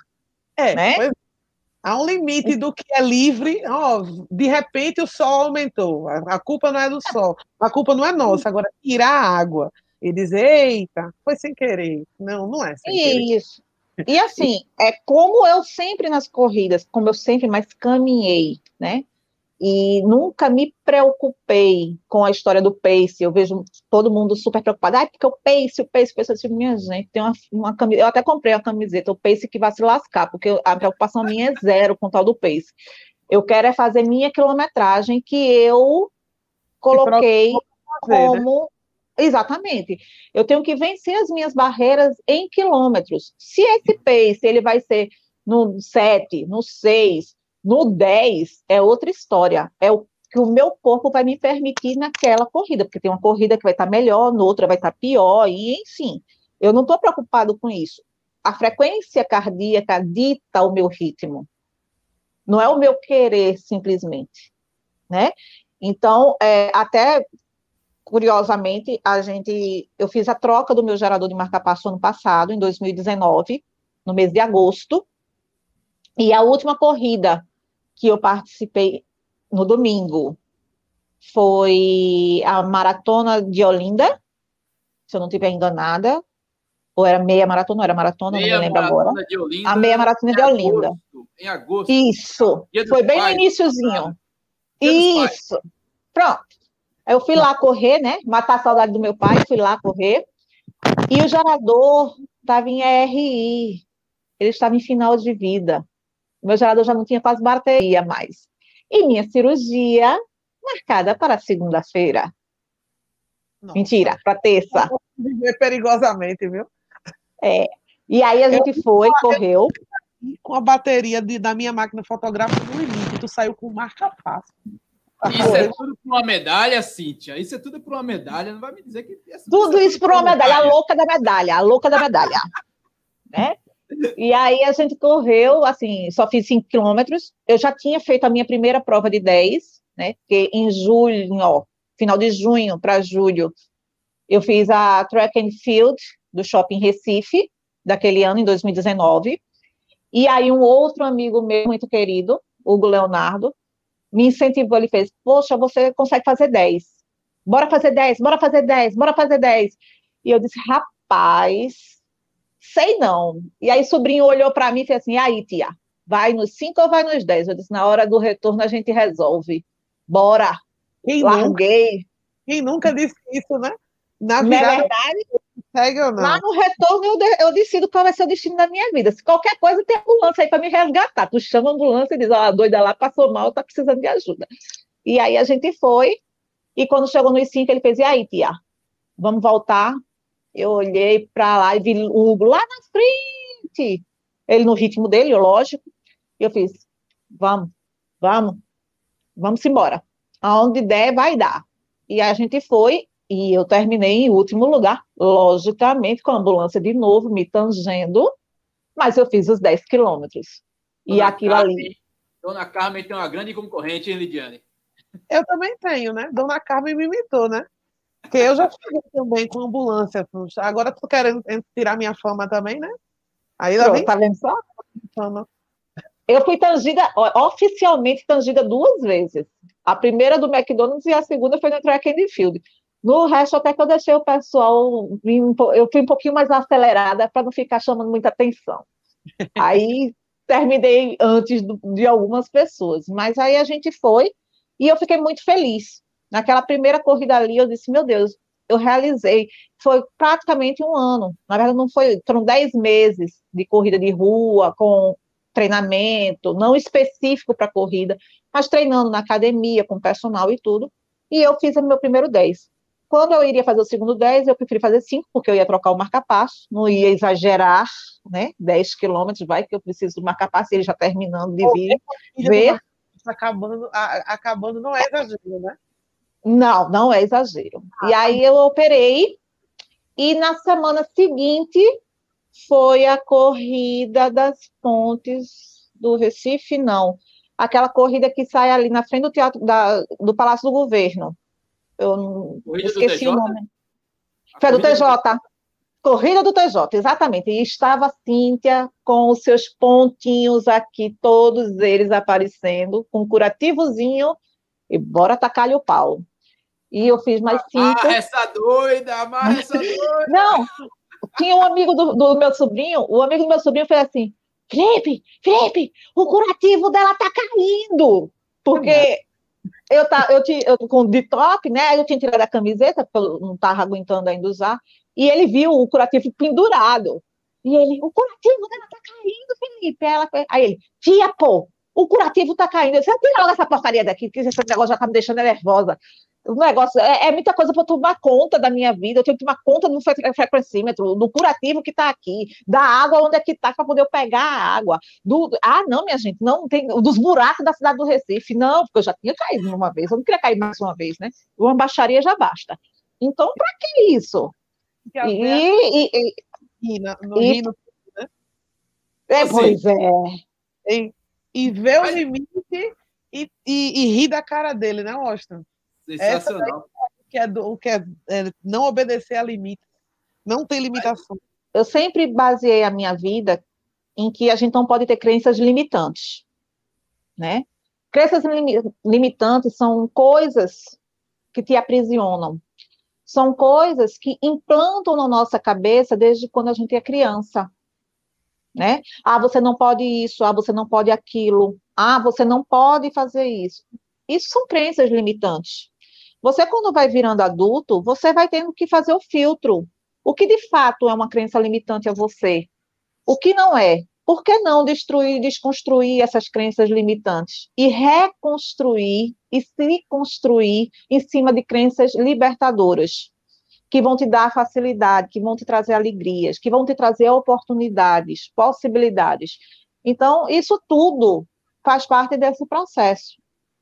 É, né? há um limite do que é livre. Oh, de repente o sol aumentou. A, culpa não é do sol, a culpa não é nossa. Agora, tirar a água e dizer, eita, foi sem querer. Não, não é sem querer. Isso. E assim, é como eu sempre nas corridas, como eu sempre mais caminhei, né? E nunca me preocupei com a história do pace. Eu vejo todo mundo super preocupado. Ah, porque o pace, o pace, o pace. Eu digo, minha gente, tem uma, uma camiseta. Eu até comprei a camiseta, o pace que vai se lascar, porque a preocupação minha é zero com o tal do pace. Eu quero é fazer minha quilometragem que eu coloquei fazer, né? como. Né? Exatamente. Eu tenho que vencer as minhas barreiras em quilômetros. Se esse pace ele vai ser no 7, no 6, no 10 é outra história. É o que o meu corpo vai me permitir naquela corrida, porque tem uma corrida que vai estar melhor, noutra vai estar pior, e enfim. Eu não estou preocupado com isso. A frequência cardíaca dita o meu ritmo. Não é o meu querer, simplesmente. Né? Então, é, até curiosamente, a gente, eu fiz a troca do meu gerador de marca-passo ano passado, em 2019, no mês de agosto, e a última corrida que eu participei no domingo foi a maratona de Olinda, se eu não estiver enganada, ou era meia maratona, ou era maratona, meia não me lembro agora. Olinda, a meia maratona de Olinda. Agosto, em agosto. Isso, foi bem pais, no iníciozinho. Isso, pronto. Eu fui lá correr, né? Matar a saudade do meu pai, fui lá correr. E o gerador estava em RI. Ele estava em final de vida. O meu gerador já não tinha quase bateria mais. E minha cirurgia marcada para segunda-feira. Mentira, para terça. Viver perigosamente, viu? É. E aí a gente eu, foi, eu, correu. Com a bateria de, da minha máquina fotográfica no limite, tu saiu com marca-passo. Isso é tudo por uma medalha, Cíntia. Isso é tudo por uma medalha. Não vai me dizer que. É tudo isso por uma medalha. medalha. A louca da medalha. A louca da medalha. né? E aí a gente correu, assim, só fiz 5 quilômetros. Eu já tinha feito a minha primeira prova de 10, né? Porque em julho, ó, final de junho para julho, eu fiz a track and field do Shopping Recife, daquele ano, em 2019. E aí um outro amigo meu, muito querido, Hugo Leonardo, me incentivou, ele fez, poxa, você consegue fazer 10. Bora fazer 10, bora fazer 10, bora fazer 10. E eu disse, rapaz, sei não. E aí sobrinho olhou para mim e fez assim, aí tia, vai nos 5 ou vai nos 10? Eu disse, na hora do retorno a gente resolve. Bora. Quem Larguei. Nunca, quem nunca disse isso, né? Na é verdade, segue ou não? Lá no retorno eu, de, eu decido qual vai ser o destino da minha vida. Se qualquer coisa tem ambulância aí para me resgatar. Tu chama a ambulância e diz, ó, oh, a doida lá passou mal, tá precisando de ajuda. E aí a gente foi, e quando chegou nos cinco, ele fez, e aí, tia, vamos voltar? Eu olhei para lá e vi o Hugo lá na frente. Ele no ritmo dele, lógico. E eu fiz, vamos, vamos, vamos embora. Aonde der, vai dar. E a gente foi, e eu terminei em último lugar, logicamente, com a ambulância de novo me tangendo, mas eu fiz os 10 quilômetros. E aquilo Carmen, ali. Dona Carmen tem uma grande concorrente, hein, Lidiane? Eu também tenho, né? Dona Carmen me imitou, né? Porque eu já cheguei também com ambulância. Agora tô querendo tirar minha fama também, né? Aí ela vem... Tá vendo só? Fama. Eu fui tangida, oficialmente tangida duas vezes. A primeira do McDonald's e a segunda foi no track and field. No resto, até que eu deixei o pessoal, eu fui um pouquinho mais acelerada para não ficar chamando muita atenção. Aí terminei antes de algumas pessoas, mas aí a gente foi e eu fiquei muito feliz. Naquela primeira corrida ali, eu disse: Meu Deus, eu realizei. Foi praticamente um ano. Na verdade, não foi, foram dez meses de corrida de rua, com treinamento, não específico para corrida, mas treinando na academia, com personal e tudo. E eu fiz o meu primeiro 10. Quando eu iria fazer o segundo 10, eu preferi fazer 5, porque eu ia trocar o marca-passo, não ia exagerar, né? 10 quilômetros, vai que eu preciso do marca-passo, ele já terminando de vir. ver. Acabando, acabando não é exagero, né? Não, não é exagero. Ah, e aí eu operei, e na semana seguinte foi a corrida das pontes do Recife, não. Aquela corrida que sai ali na frente do teatro da, do Palácio do Governo. Eu corrida esqueci o nome. Foi do TJ. Corrida do TJ, exatamente. E estava a Cíntia com os seus pontinhos aqui, todos eles aparecendo, com um curativozinho, e bora tacar-lhe o pau. E eu fiz mais cinco. Ah, essa doida, amarra essa doida. Não, tinha um amigo do, do, meu sobrinho, o amigo do meu sobrinho fez assim, Felipe, Felipe, o curativo dela tá caindo, porque eu, tá, eu, tinha, eu com de top, né? Eu tinha tirado a camiseta, porque eu não estava aguentando ainda usar, e ele viu o curativo pendurado. E ele, o curativo dela tá caindo, Felipe. Ela, aí ele, tia, pô, o curativo tá caindo. Você tira logo essa porcaria daqui, que esse negócio já tá me deixando nervosa o negócio é, é muita coisa para tomar conta da minha vida. Eu tenho que tomar conta do frequencímetro, do curativo que está aqui, da água onde é que está para poder eu pegar a água. Do, ah, não, minha gente, não tem dos buracos da cidade do Recife, não, porque eu já tinha caído uma vez, eu não queria cair mais uma vez, né? Uma baixaria já basta. Então, para que isso? E, e, e, e, no e, Rio, né? É, assim, pois é. E, e ver o limite e, e, e rir da cara dele, né, Austin? Sensacional. o que, é, do, que é, é, não obedecer a limites. Não tem limitação. Eu sempre baseei a minha vida em que a gente não pode ter crenças limitantes, né? Crenças limitantes são coisas que te aprisionam. São coisas que implantam na nossa cabeça desde quando a gente é criança. Né? Ah, você não pode isso, ah, você não pode aquilo, ah, você não pode fazer isso. Isso são crenças limitantes. Você, quando vai virando adulto, você vai tendo que fazer o filtro. O que de fato é uma crença limitante a você? O que não é? Por que não destruir, desconstruir essas crenças limitantes e reconstruir e se construir em cima de crenças libertadoras, que vão te dar facilidade, que vão te trazer alegrias, que vão te trazer oportunidades, possibilidades. Então, isso tudo faz parte desse processo,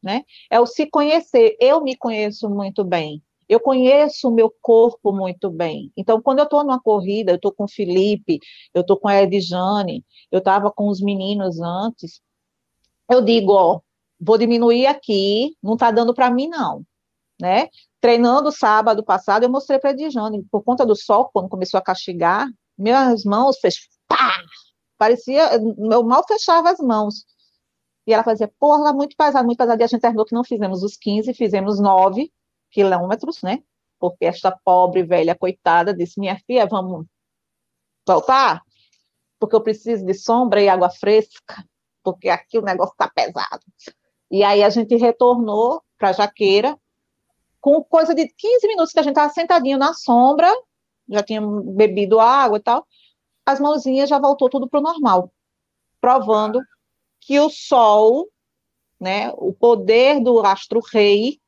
né? É o se conhecer. Eu me conheço muito bem. Eu conheço o meu corpo muito bem. Então, quando eu estou numa corrida, eu estou com o Felipe, eu estou com a Edjane, eu estava com os meninos antes, eu digo, ó, vou diminuir aqui, não está dando para mim, não. Né? Treinando sábado passado, eu mostrei para a Edjane, por conta do sol, quando começou a castigar, minhas mãos fez pá! Parecia, eu mal fechava as mãos. E ela fazia, porra, muito pesado, muito pesado. E a gente terminou que não fizemos os 15, fizemos 9 quilômetros, né? Porque esta pobre velha coitada disse: Minha filha, vamos voltar? Porque eu preciso de sombra e água fresca, porque aqui o negócio está pesado. E aí a gente retornou para Jaqueira, com coisa de 15 minutos que a gente estava sentadinho na sombra, já tinha bebido água e tal, as mãozinhas já voltou tudo para o normal, provando que o Sol, né, o poder do astro rei,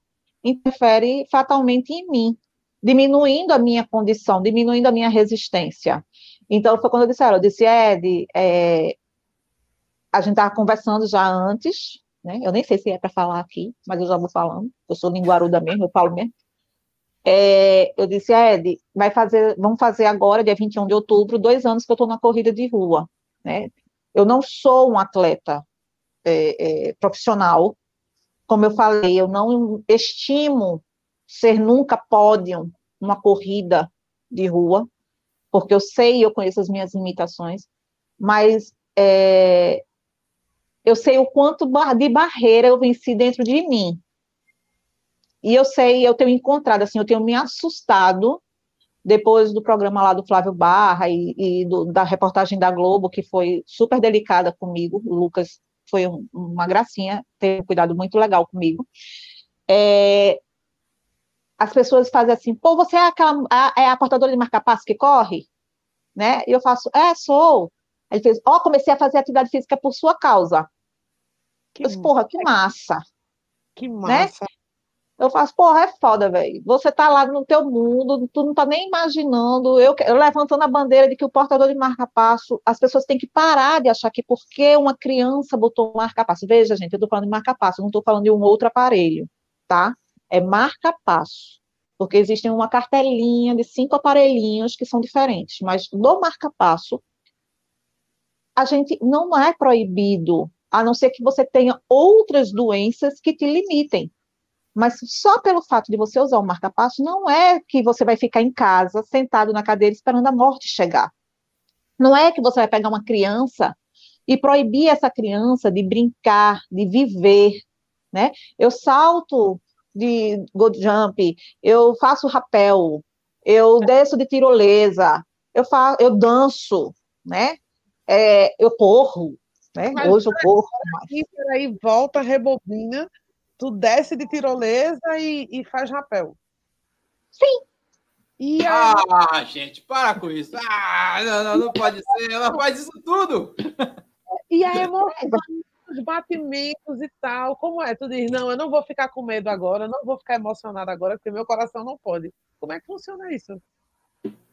interfere fatalmente em mim, diminuindo a minha condição, diminuindo a minha resistência. Então, foi quando eu disse, eu disse, Ed, é, a gente estava conversando já antes, né? Eu nem sei se é para falar aqui, mas eu já vou falando. Eu sou linguaruda mesmo, eu falo mesmo. É, eu disse, Ed, vai fazer, vamos fazer agora, dia 21 de outubro, dois anos que eu estou na corrida de rua, né? Eu não sou um atleta é, é, profissional, como eu falei, eu não estimo ser nunca pódio numa corrida de rua, porque eu sei, eu conheço as minhas limitações, mas é, eu sei o quanto de barreira eu venci dentro de mim. E eu sei, eu tenho encontrado, assim, eu tenho me assustado depois do programa lá do Flávio Barra e, e do, da reportagem da Globo, que foi super delicada comigo, o Lucas foi um, uma gracinha, ter um cuidado muito legal comigo. É, as pessoas fazem assim, pô, você é, aquela, a, é a portadora de marca-passo que corre? Né? E eu faço, é, sou. Ele fez, ó, oh, comecei a fazer atividade física por sua causa. Que eu disse, porra, que massa. Que né? massa. Né? Eu faço, porra, é foda, velho. Você tá lá no teu mundo, tu não tá nem imaginando. Eu, eu levantando a bandeira de que o portador de marca-passo, as pessoas têm que parar de achar que porque uma criança botou marca-passo. Veja, gente, eu tô falando de marca-passo, não tô falando de um outro aparelho, tá? É marca-passo. Porque existem uma cartelinha de cinco aparelhinhos que são diferentes. Mas no marca-passo, a gente não é proibido, a não ser que você tenha outras doenças que te limitem. Mas só pelo fato de você usar o marca-passo, não é que você vai ficar em casa, sentado na cadeira, esperando a morte chegar. Não é que você vai pegar uma criança e proibir essa criança de brincar, de viver, né? Eu salto de gold jump, eu faço rapel, eu desço de tirolesa, eu faço, eu danço, né? É, eu corro, né? Mas Hoje eu corro. Peraí, peraí, volta, rebobina tu desce de tirolesa e, e faz rapel. Sim. E aí... Ah, gente, para com isso. Ah, não, não, não pode ser. Ela faz isso tudo. E a emoção, os batimentos e tal. Como é? Tu diz, não, eu não vou ficar com medo agora, não vou ficar emocionada agora, porque meu coração não pode. Como é que funciona isso?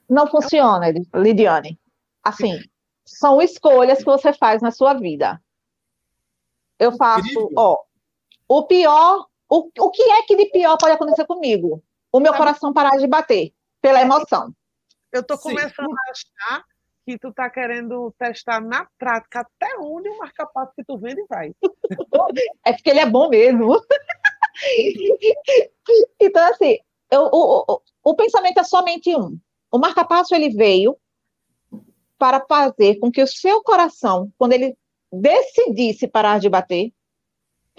Não funciona, Lidiane. Assim, são escolhas que você faz na sua vida. Eu faço, Incrível. ó, o pior, o, o que é que de pior pode acontecer comigo? O meu coração parar de bater pela emoção. Eu estou começando Sim. a achar que tu está querendo testar na prática até onde o marca-passo que tu vende vai. É porque ele é bom mesmo. então, assim, eu, o, o, o pensamento é somente um. O marca-passo ele veio para fazer com que o seu coração, quando ele decidisse parar de bater,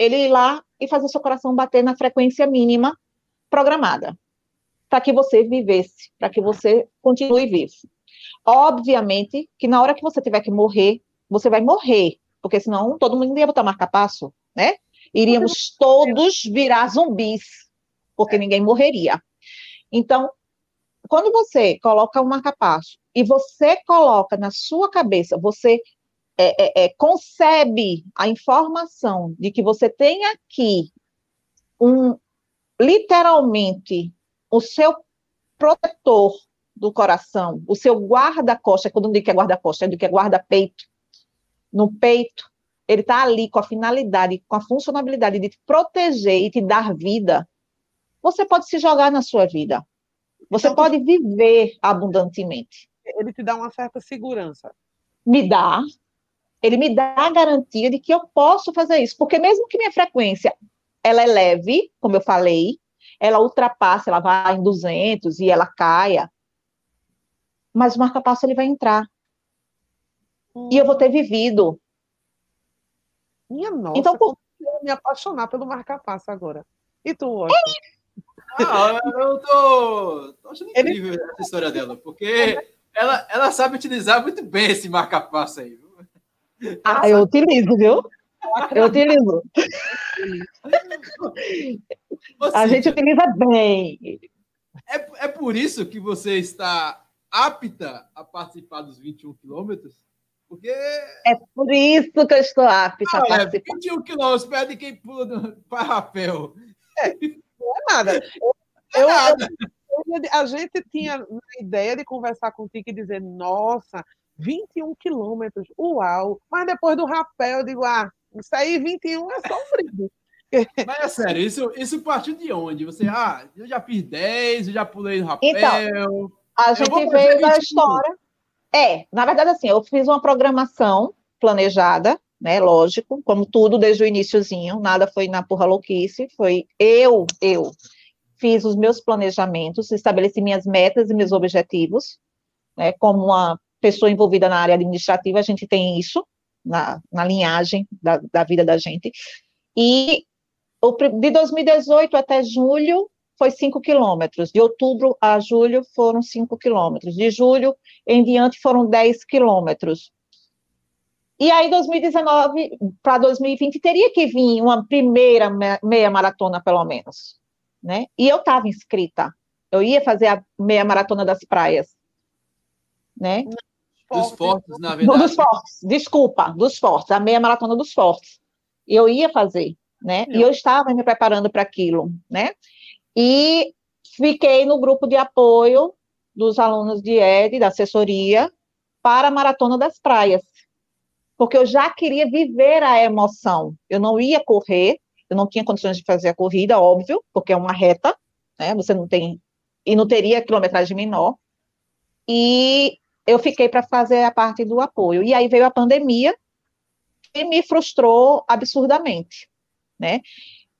ele ir lá e fazer seu coração bater na frequência mínima programada para que você vivesse, para que você continue vivo. Obviamente que na hora que você tiver que morrer, você vai morrer, porque senão todo mundo ia botar marca-passo, né? Iríamos todos virar zumbis, porque ninguém morreria. Então, quando você coloca um marca-passo e você coloca na sua cabeça, você é, é, é, concebe a informação de que você tem aqui um, literalmente, o seu protetor do coração, o seu guarda-costa, quando eu digo que é guarda-costa, eu digo que é guarda-peito, no peito, ele está ali com a finalidade, com a funcionalidade de te proteger e te dar vida, você pode se jogar na sua vida. Você então, pode viver abundantemente. Ele te dá uma certa segurança. Me dá. Ele me dá a garantia de que eu posso fazer isso, porque mesmo que minha frequência ela é leve, como eu falei, ela ultrapassa, ela vai em 200 e ela caia, mas o marca-passo ele vai entrar. Hum. E eu vou ter vivido. Minha nossa, então, por... eu me apaixonar pelo marca-passo agora. E tu, Washington? Ah, eu tô, tô achando incrível ele... essa história dela, porque ela, ela sabe utilizar muito bem esse marca-passo aí. Ah, eu utilizo, viu? Eu utilizo. Você, a gente utiliza bem. É, é por isso que você está apta a participar dos 21 quilômetros? Porque. É por isso que eu estou apta ah, a participar. 21 quilômetros perto de quem pula no rapel. É, não é nada. Eu, é nada. Eu, a gente tinha a ideia de conversar contigo e dizer, nossa, 21 quilômetros, uau! Mas depois do rapel, eu digo, ah, isso aí 21 é sofrido. Mas é sério, isso, isso partiu de onde? Você, ah, eu já fiz 10, eu já pulei no rapel. Então, a gente veio da história. É, na verdade, assim, eu fiz uma programação planejada, né? Lógico, como tudo desde o iníciozinho, nada foi na porra louquice, foi eu, eu fiz os meus planejamentos, estabeleci minhas metas e meus objetivos, né? Como uma pessoa envolvida na área administrativa, a gente tem isso na, na linhagem da, da vida da gente. E de 2018 até julho foi 5 quilômetros, de outubro a julho foram 5 quilômetros, de julho em diante foram 10 quilômetros. E aí, 2019 para 2020, teria que vir uma primeira meia maratona, pelo menos. Né? E eu estava inscrita. Eu ia fazer a meia maratona das praias. Né? Dos fortes, na verdade. Dos fortes, desculpa, dos fortes, a meia maratona dos fortes. Eu ia fazer né? E eu estava me preparando para aquilo, né? E fiquei no grupo de apoio dos alunos de ED, da assessoria, para a Maratona das Praias, porque eu já queria viver a emoção. Eu não ia correr, eu não tinha condições de fazer a corrida, óbvio, porque é uma reta, né? Você não tem e não teria quilometragem menor. E eu fiquei para fazer a parte do apoio. E aí veio a pandemia e me frustrou absurdamente né?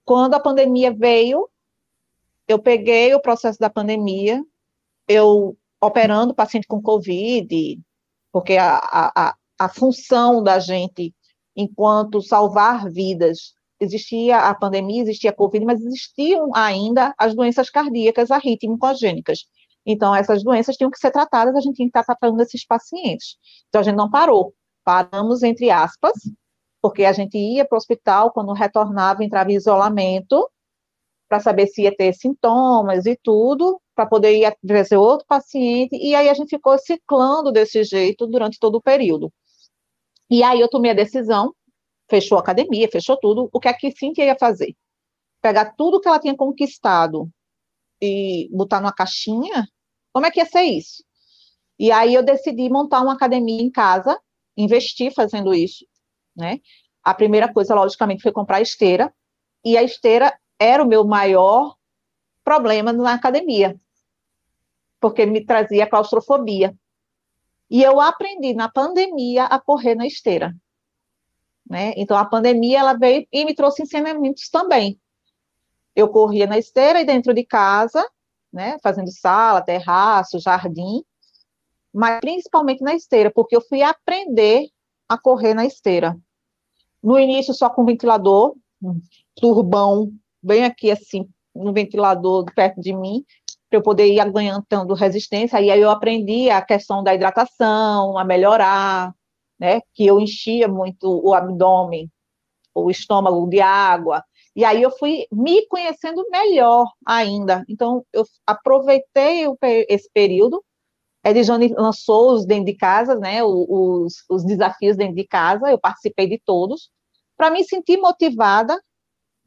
Quando a pandemia veio, eu peguei o processo da pandemia, eu operando paciente com Covid, porque a, a, a função da gente, enquanto salvar vidas, existia a pandemia, existia a Covid, mas existiam ainda as doenças cardíacas arritmicogênicas. Então, essas doenças tinham que ser tratadas, a gente tinha que estar tratando esses pacientes. Então, a gente não parou. Paramos, entre aspas, porque a gente ia para o hospital, quando retornava, entrava em isolamento, para saber se ia ter sintomas e tudo, para poder ir ver outro paciente, e aí a gente ficou ciclando desse jeito durante todo o período. E aí eu tomei a decisão, fechou a academia, fechou tudo, o que a Cíntia ia fazer? Pegar tudo que ela tinha conquistado e botar numa caixinha? Como é que ia ser isso? E aí eu decidi montar uma academia em casa, investir fazendo isso, né? A primeira coisa, logicamente, foi comprar esteira, e a esteira era o meu maior problema na academia, porque me trazia claustrofobia. E eu aprendi na pandemia a correr na esteira. Né? Então, a pandemia ela veio e me trouxe ensinamentos também. Eu corria na esteira e dentro de casa, né, fazendo sala, terraço, jardim, mas principalmente na esteira, porque eu fui aprender a correr na esteira. No início, só com ventilador, um turbão, bem aqui assim, no ventilador perto de mim, para eu poder ir ganhando resistência. E aí eu aprendi a questão da hidratação, a melhorar, né? Que eu enchia muito o abdômen, o estômago de água. E aí eu fui me conhecendo melhor ainda. Então, eu aproveitei esse período. Edjane lançou os dentro de casa, né? Os, os desafios dentro de casa, eu participei de todos, para me sentir motivada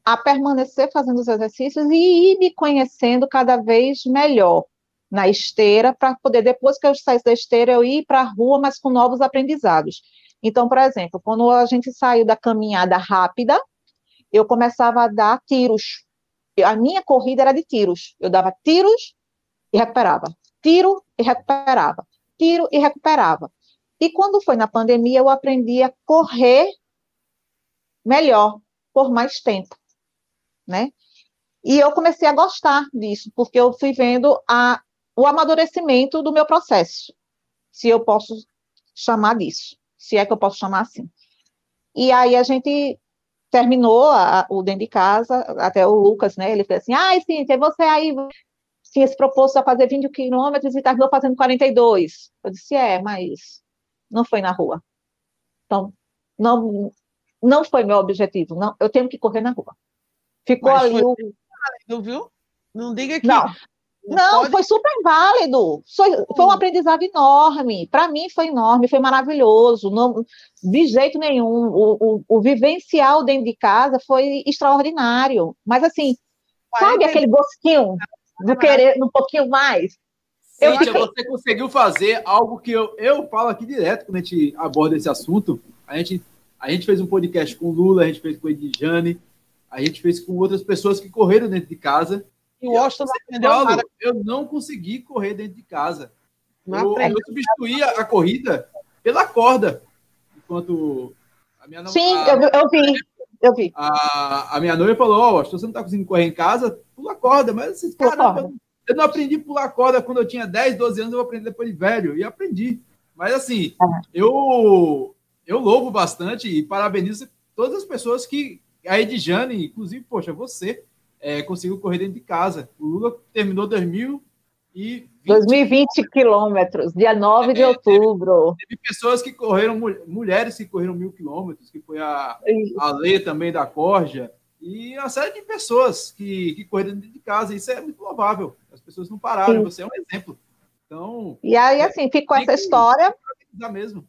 a permanecer fazendo os exercícios e ir me conhecendo cada vez melhor na esteira, para poder, depois que eu saísse da esteira, eu ir para a rua, mas com novos aprendizados. Então, por exemplo, quando a gente saiu da caminhada rápida, eu começava a dar tiros. A minha corrida era de tiros. Eu dava tiros e recuperava. Tiro e recuperava. Tiro e recuperava. E quando foi na pandemia, eu aprendi a correr melhor, por mais tempo né? E eu comecei a gostar disso, porque eu fui vendo a, o amadurecimento do meu processo, se eu posso chamar disso, se é que eu posso chamar assim. E aí a gente terminou a, o dentro de casa, até o Lucas, né? Ele fez assim: ai, Cíntia, você aí tinha se proposto a fazer 20 quilômetros e terminou fazendo 42. Eu disse: é, mas não foi na rua. Então, não, não foi meu objetivo. Não, eu tenho que correr na rua. Ficou Mas ali o. Válido, viu? Não diga que. Não. Não, pode... foi super válido. Foi, foi um hum. aprendizado enorme. Para mim foi enorme, foi maravilhoso. Não, de jeito nenhum. O, o, o vivencial dentro de casa foi extraordinário. Mas assim, sabe aquele gostinho do querer um pouquinho mais? Cíntia, fiquei... você conseguiu fazer algo que eu, eu falo aqui direto quando a gente aborda esse assunto. A gente, a gente fez um podcast com o Lula, a gente fez com o Edjane, a gente fez com outras pessoas que correram dentro de casa. E o Washington aprendeu Paulo, Eu não consegui correr dentro de casa. Eu, eu substituí a, corrida pela corda. Enquanto a minha Sim, a, eu, eu vi. Eu vi. A, a minha noiva falou: Ó, oh, você não está conseguindo correr em casa, pula a corda. Mas assim, caramba, eu não aprendi a pular corda quando eu tinha 10, 12 anos, eu vou aprender depois de velho. E aprendi. Mas assim, uhum. eu, eu louvo bastante e parabenizo todas as pessoas que, a Edjane, inclusive, poxa, você é, conseguiu correr dentro de casa. O Lula terminou 2000 e 2020 quilômetros, dia 9 é, de outubro. Teve, teve, pessoas que correram, mulheres que correram mil quilômetros, que foi a, a Lê também da Corja, e uma série de pessoas que, que correram dentro de casa. Isso é muito louvável. As pessoas não pararam, Sim. você é um exemplo. Então, e aí, assim, ficou essa história. Mesmo.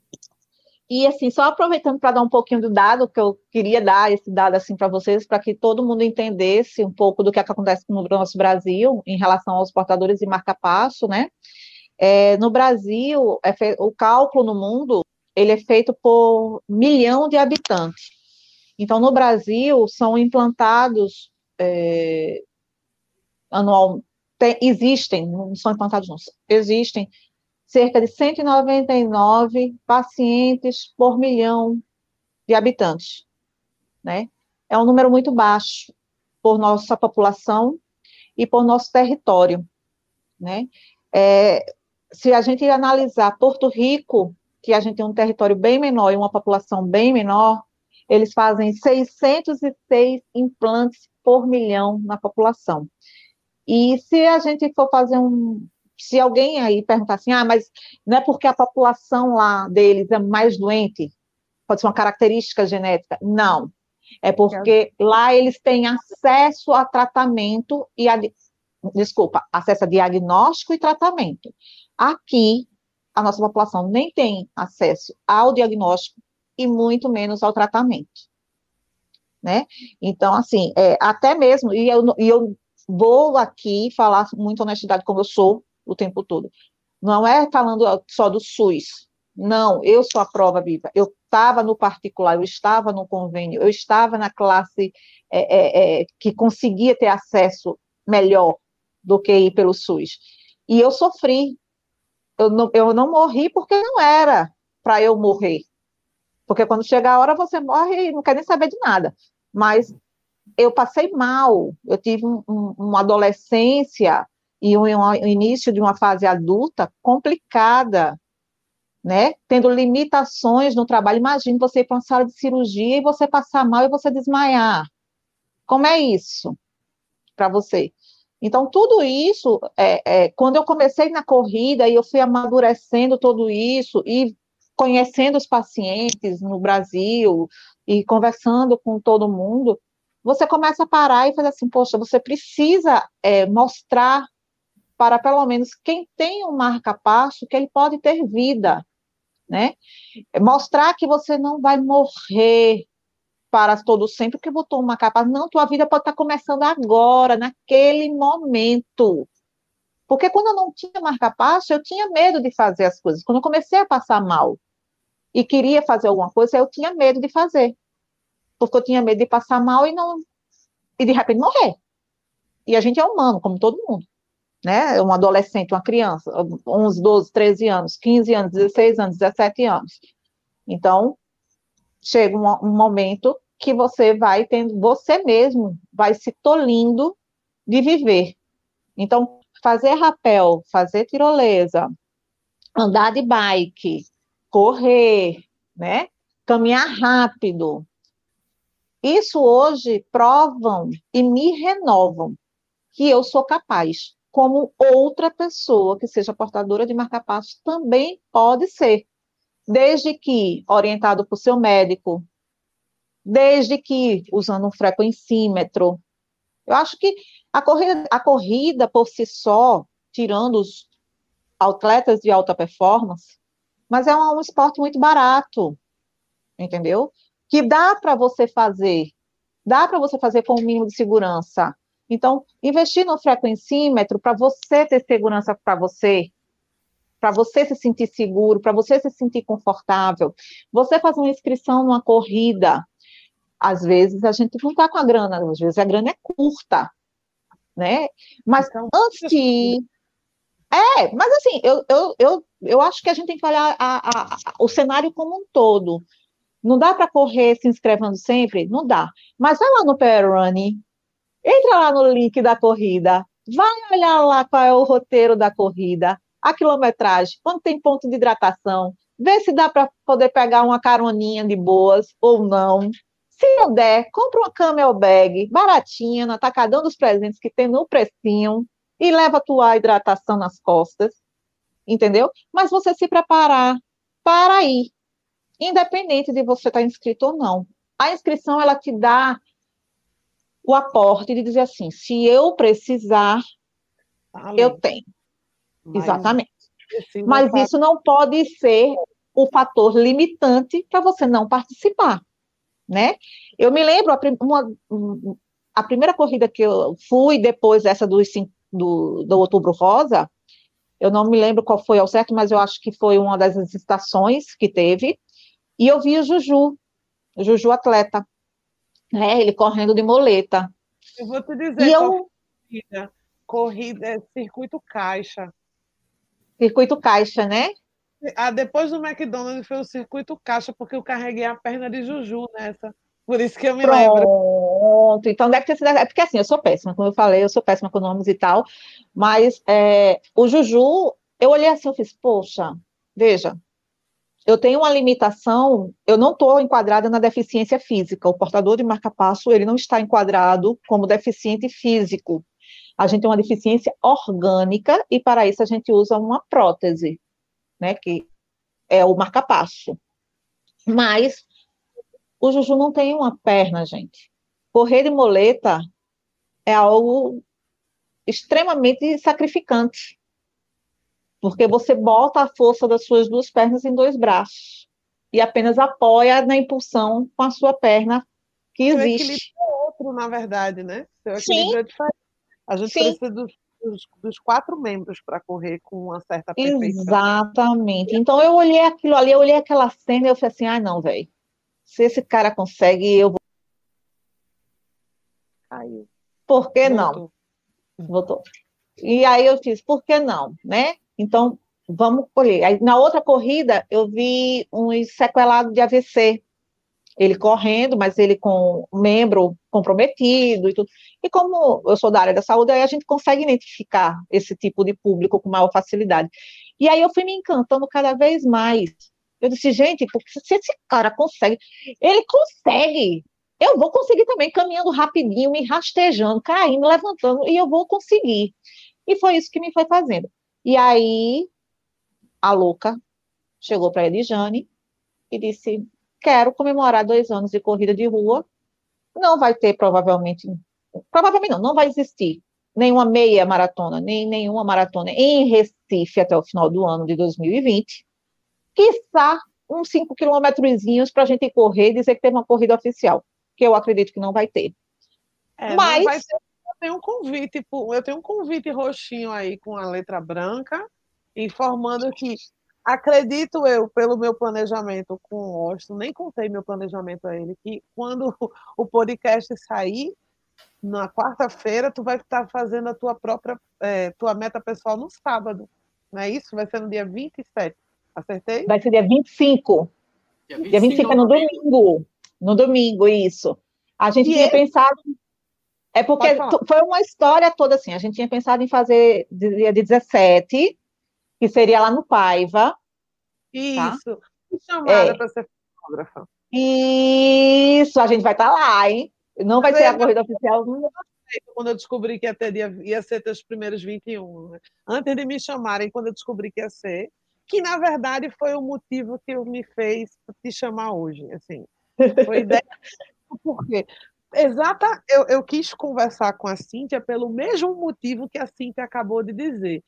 E assim, só aproveitando para dar um pouquinho do dado, que eu queria dar esse dado assim para vocês, para que todo mundo entendesse um pouco do que, é que acontece no nosso Brasil em relação aos portadores de marca-passo, né? É, no Brasil, é o cálculo no mundo ele é feito por milhão de habitantes. Então, no Brasil, são implantados é, anual, tem, existem, não são implantados, não, existem cerca de 199 pacientes por milhão de habitantes, né? É um número muito baixo por nossa população e por nosso território, né? É, se a gente analisar Porto Rico, que a gente tem um território bem menor e uma população bem menor, eles fazem 606 implantes por milhão na população. E se a gente for fazer um, se alguém aí perguntar assim, ah, mas não é porque a população lá deles é mais doente, pode ser uma característica genética. Não. É porque lá eles têm acesso a tratamento e a, desculpa, acesso a diagnóstico e tratamento. Aqui, a nossa população nem tem acesso ao diagnóstico e muito menos ao tratamento. Né? Então, assim, é, até mesmo, e eu, e eu vou aqui falar muito honestidade como eu sou, o tempo todo. Não é falando só do SUS. Não, eu sou a prova viva. Eu estava no particular, eu estava no convênio, eu estava na classe é, é, é, que conseguia ter acesso melhor do que ir pelo SUS. E eu sofri. Eu não, eu não morri porque não era para eu morrer. Porque quando chega a hora, você morre e não quer nem saber de nada. Mas eu passei mal, eu tive um, um, uma adolescência e o início de uma fase adulta complicada, né? Tendo limitações no trabalho. Imagine você ir para uma sala de cirurgia e você passar mal e você desmaiar. Como é isso? para você. Então, tudo isso, é, é, quando eu comecei na corrida e eu fui amadurecendo tudo isso e conhecendo os pacientes no Brasil e conversando com todo mundo, você começa a parar e fazer assim, poxa, você precisa é, mostrar para pelo menos quem tem um marca-passo que ele pode ter vida, né? Mostrar que você não vai morrer para todo sempre porque botou uma capa. Não, tua vida pode estar começando agora, naquele momento. Porque quando eu não tinha marca-passo, eu tinha medo de fazer as coisas. Quando eu comecei a passar mal e queria fazer alguma coisa, eu tinha medo de fazer. Porque eu tinha medo de passar mal e não e de repente morrer. E a gente é humano, como todo mundo né? Um adolescente, uma criança, uns 12, 13 anos, 15 anos, 16 anos, 17 anos. Então, chega um, um momento que você vai tendo, você mesmo vai se tolindo de viver. Então, fazer rapel, fazer tirolesa, andar de bike, correr, né? Caminhar rápido. Isso hoje provam e me renovam que eu sou capaz como outra pessoa que seja portadora de marca-passo também pode ser, desde que orientado por seu médico, desde que usando um frequencímetro. Eu acho que a corrida, a corrida por si só, tirando os atletas de alta performance, mas é um, um esporte muito barato, entendeu? Que dá para você fazer, dá para você fazer com o mínimo de segurança. Então, investir no frequencímetro para você ter segurança para você, para você se sentir seguro, para você se sentir confortável. Você faz uma inscrição numa corrida, às vezes a gente não está com a grana, às vezes a grana é curta, né? Mas então, antes de... É, mas assim, eu, eu, eu, eu acho que a gente tem que olhar a, a, a, o cenário como um todo. Não dá para correr se inscrevendo sempre? Não dá. Mas vai lá no Pair Running, Entra lá no link da corrida, vai olhar lá qual é o roteiro da corrida, a quilometragem, quando tem ponto de hidratação, vê se dá para poder pegar uma caroninha de boas ou não. Se não der, compra uma camel bag baratinha no atacadão dos presentes que tem no precinho e leva a tua hidratação nas costas, entendeu? Mas você se preparar para ir, independente de você estar inscrito ou não. A inscrição ela te dá o aporte de dizer assim, se eu precisar, eu tenho. Mas, Exatamente. Mas isso não pode ser o fator limitante para você não participar, né? Eu me lembro, a, uma, a primeira corrida que eu fui, depois dessa do, do, do Outubro Rosa, eu não me lembro qual foi ao certo, mas eu acho que foi uma das estações que teve, e eu vi o Juju, o Juju atleta, né, ele correndo de moleta. Eu vou te dizer, e eu... corrida, corrida, é circuito caixa. Circuito caixa, né? Ah, depois do McDonald's foi o circuito caixa, porque eu carreguei a perna de Juju nessa. Por isso que eu me Pronto. lembro. Pronto, então deve ter sido. É porque assim, eu sou péssima, como eu falei, eu sou péssima com nomes e tal, mas é, o Juju, eu olhei assim, eu fiz, poxa, veja, eu tenho uma limitação, eu não estou enquadrada na deficiência física. O portador de marca-passo, ele não está enquadrado como deficiente físico. A gente tem uma deficiência orgânica e para isso a gente usa uma prótese, né, que é o marca-passo. Mas o Juju não tem uma perna, gente. Correr de moleta é algo extremamente sacrificante porque você bota a força das suas duas pernas em dois braços e apenas apoia na impulsão com a sua perna que existe. O outro, na verdade, né? Seu Sim. é diferente. A gente Sim. precisa dos, dos, dos, quatro membros para correr com uma certa perfeição. Exatamente. Então eu olhei aquilo ali, eu olhei aquela cena e eu falei assim, ah, não, velho. Se esse cara consegue, eu vou. Caiu. Por que Voltou. não? Voltou. E aí eu disse, por que não, né? Então, vamos colher. Aí, na outra corrida, eu vi um sequelado de AVC. Ele correndo, mas ele com membro comprometido e tudo. E como eu sou da área da saúde, aí a gente consegue identificar esse tipo de público com maior facilidade. E aí eu fui me encantando cada vez mais. Eu disse, gente, se esse cara consegue, ele consegue. eu vou conseguir também, caminhando rapidinho, me rastejando, caindo, levantando, e eu vou conseguir. E foi isso que me foi fazendo. E aí, a louca chegou para a Elijane e disse: Quero comemorar dois anos de corrida de rua. Não vai ter, provavelmente, provavelmente não, não vai existir nenhuma meia maratona, nem nenhuma maratona em Recife até o final do ano de 2020. Quiçá uns 5 quilômetrozinhos para a gente correr e dizer que teve uma corrida oficial, que eu acredito que não vai ter. É, Mas vai ter, tenho um convite, eu tenho um convite roxinho aí com a letra branca, informando que acredito eu, pelo meu planejamento com o Austin, nem contei meu planejamento a ele, que quando o podcast sair, na quarta-feira, tu vai estar fazendo a tua própria, é, tua meta pessoal no sábado, não é isso? Vai ser no dia 27. Acertei? Vai ser dia 25. Dia 25, dia 25 é no domingo. No domingo, isso. A gente e tinha ele... pensado. É porque foi uma história toda assim. A gente tinha pensado em fazer dia 17, que seria lá no Paiva. Tá? Isso. Tá? Chamada é. para ser fotógrafa. Isso, a gente vai estar tá lá, hein? Não vai ser a corrida oficial. Quando eu descobri que ia, ter, ia ser teus primeiros 21. Né? Antes de me chamarem, quando eu descobri que ia ser, que na verdade foi o motivo que me fez te chamar hoje. Assim, foi ideia. Por quê? Exata, eu, eu quis conversar com a Cíntia pelo mesmo motivo que a Cíntia acabou de dizer.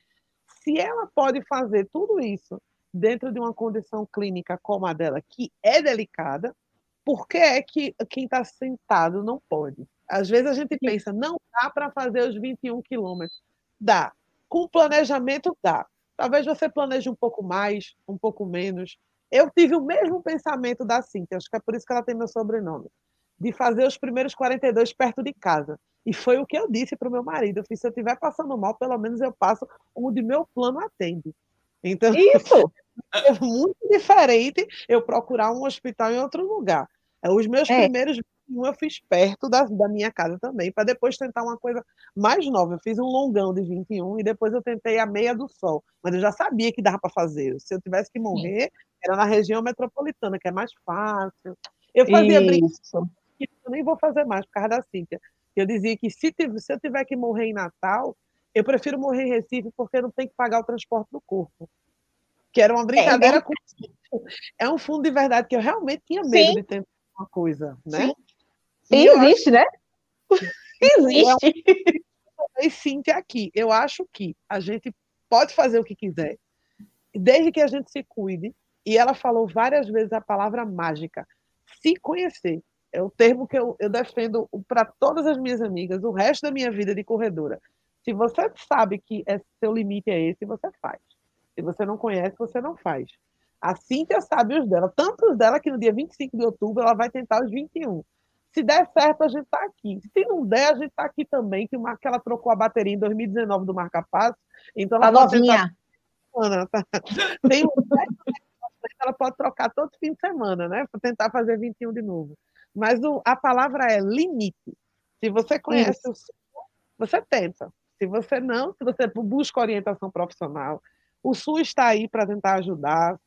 Se ela pode fazer tudo isso dentro de uma condição clínica como a dela, que é delicada, por que é que quem está sentado não pode? Às vezes a gente pensa, não dá para fazer os 21 quilômetros. Dá. Com planejamento, dá. Talvez você planeje um pouco mais, um pouco menos. Eu tive o mesmo pensamento da Cintia, acho que é por isso que ela tem meu sobrenome, de fazer os primeiros 42 perto de casa. E foi o que eu disse para o meu marido. Eu fiz, se eu estiver passando mal, pelo menos eu passo onde meu plano atende. Então, isso é muito diferente eu procurar um hospital em outro lugar. É, os meus é. primeiros 21 eu fiz perto da, da minha casa também, para depois tentar uma coisa mais nova. Eu fiz um longão de 21 e depois eu tentei a meia do sol. Mas eu já sabia que dava para fazer. Se eu tivesse que morrer, era na região metropolitana, que é mais fácil. Eu fazia brincadeira, eu nem vou fazer mais por causa da Cíntia. Eu dizia que se, se eu tiver que morrer em Natal, eu prefiro morrer em Recife porque não tem que pagar o transporte do corpo. Que era uma brincadeira é, né? com. É um fundo de verdade que eu realmente tinha medo Sim. de tentar uma coisa, né? Existe, né? Existe. E Cíntia aqui, eu acho que a gente pode fazer o que quiser, desde que a gente se cuide. E ela falou várias vezes a palavra mágica, se conhecer. É o termo que eu, eu defendo para todas as minhas amigas, o resto da minha vida de corredora. Se você sabe que é, seu limite é esse, você faz. Se você não conhece, você não faz. A Cíntia sabe os dela, tanto os dela que no dia 25 de outubro ela vai tentar os 21. Se der certo, a gente está aqui. Se não der, a gente está aqui também, que, uma, que ela trocou a bateria em 2019 do Marca Passo. Então ela a novinha. Tentar... Tá? Tem um... ela pode trocar todo fim de semana, né? Para tentar fazer 21 de novo. Mas o, a palavra é limite. Se você conhece Isso. o seu, você tenta. Se você não, se você busca orientação profissional, o SUS está aí para tentar ajudar.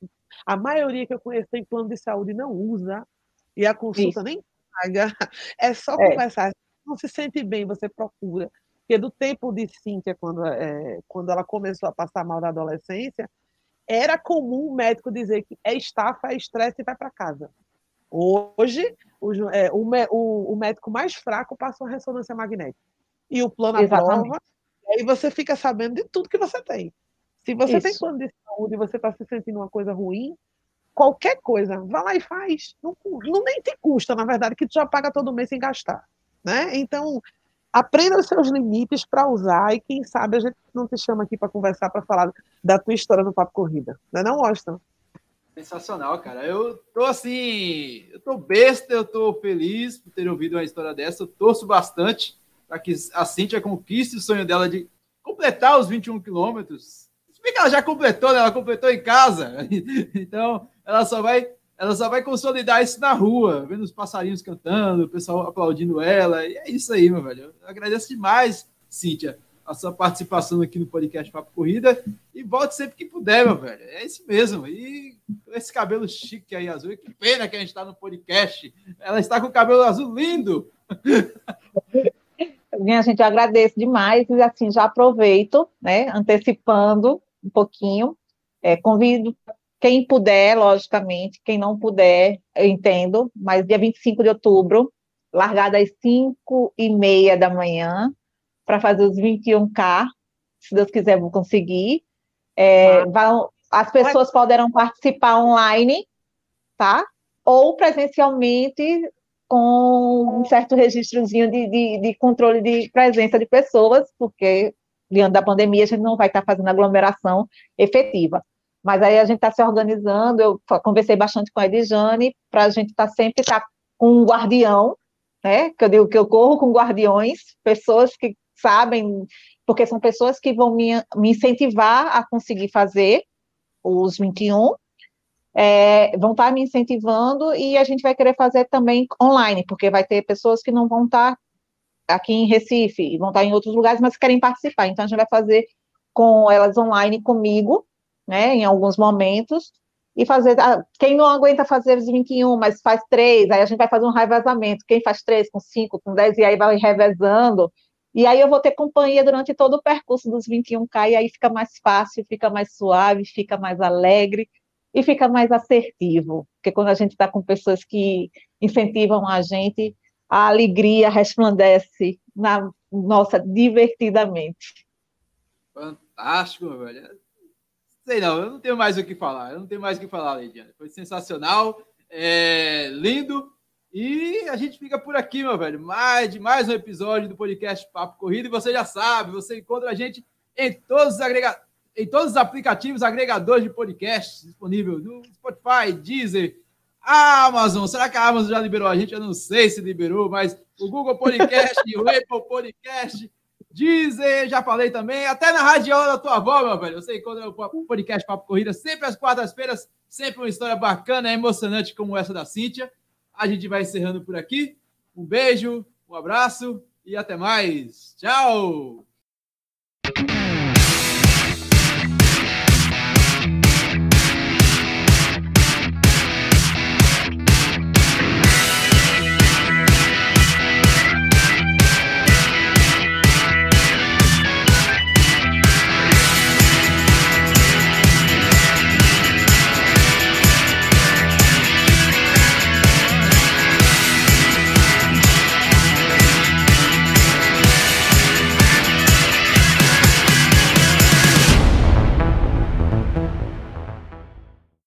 A maioria que eu conheço tem plano de saúde e não usa, e a consulta Isso. nem paga. É só é. conversar. Se não se sente bem, você procura. Porque do tempo de Cíntia, quando, é, quando ela começou a passar mal da adolescência, era comum o médico dizer que é estafa, é estresse e vai para casa. Hoje, o, é, o, o, médico mais fraco passa uma ressonância magnética. E o plano Exatamente. aprova, e aí você fica sabendo de tudo que você tem. Se você Isso. tem plano de saúde e você está se sentindo uma coisa ruim, qualquer coisa, vá lá e faz. Não, não, nem te custa, na verdade, que tu já paga todo mês sem gastar. Né? Então, aprenda os seus limites para usar e quem sabe a gente não te chama aqui para conversar, para falar da tua história no Papo Corrida. Não é não, Austin? Sensacional, cara. Eu tô assim, eu tô besta, eu tô feliz por ter ouvido uma história dessa, eu torço bastante para que a Cintia conquiste o sonho dela de completar os 21 quilômetros bem que ela já completou, né? Ela completou em casa. Então, ela só vai ela só vai consolidar isso na rua, vendo os passarinhos cantando, o pessoal aplaudindo ela. E é isso aí, meu velho. Eu agradeço demais, Cíntia, a sua participação aqui no podcast Papo Corrida. E volte sempre que puder, meu velho. É isso mesmo. E esse cabelo chique aí, azul. Que pena que a gente está no podcast. Ela está com o cabelo azul lindo. Minha gente, eu agradeço demais e assim já aproveito, né, antecipando um pouquinho. É, convido quem puder, logicamente, quem não puder, eu entendo, mas dia 25 de outubro, largada às 5 e meia da manhã, para fazer os 21K, se Deus quiser, vou conseguir. É, vão, as pessoas poderão participar online, tá? Ou presencialmente, com um certo registrozinho de, de, de controle de presença de pessoas, porque diante da pandemia a gente não vai estar fazendo aglomeração efetiva. Mas aí a gente está se organizando, eu conversei bastante com a Edjane, para a gente estar tá sempre tá com um guardião, né? Que eu digo que eu corro com guardiões, pessoas que sabem, porque são pessoas que vão me, me incentivar a conseguir fazer os 21, é, vão estar tá me incentivando e a gente vai querer fazer também online, porque vai ter pessoas que não vão estar tá aqui em Recife, vão estar em outros lugares, mas querem participar. Então, a gente vai fazer com elas online comigo, né, em alguns momentos, e fazer, ah, quem não aguenta fazer os 21, mas faz três, aí a gente vai fazer um revezamento, quem faz três com cinco, com dez, e aí vai revezando, e aí eu vou ter companhia durante todo o percurso dos 21K, e aí fica mais fácil, fica mais suave, fica mais alegre, e fica mais assertivo, porque quando a gente está com pessoas que incentivam a gente, a alegria resplandece na nossa divertidamente. Fantástico, velho. Sei não, eu não tenho mais o que falar. Eu não tenho mais o que falar, Leidiane. Foi sensacional, é, lindo. E a gente fica por aqui, meu velho. Mais de mais um episódio do podcast Papo Corrida. E você já sabe, você encontra a gente em todos os, agrega... em todos os aplicativos agregadores de podcast disponível no Spotify, Deezer, Amazon. Será que a Amazon já liberou a gente? Eu não sei se liberou, mas o Google Podcast, o Apple Podcast Dizer, já falei também, até na radiola da tua avó, meu velho. Você encontra o podcast Papo Corrida sempre às quartas-feiras, sempre uma história bacana, emocionante como essa da Cíntia. A gente vai encerrando por aqui. Um beijo, um abraço e até mais. Tchau!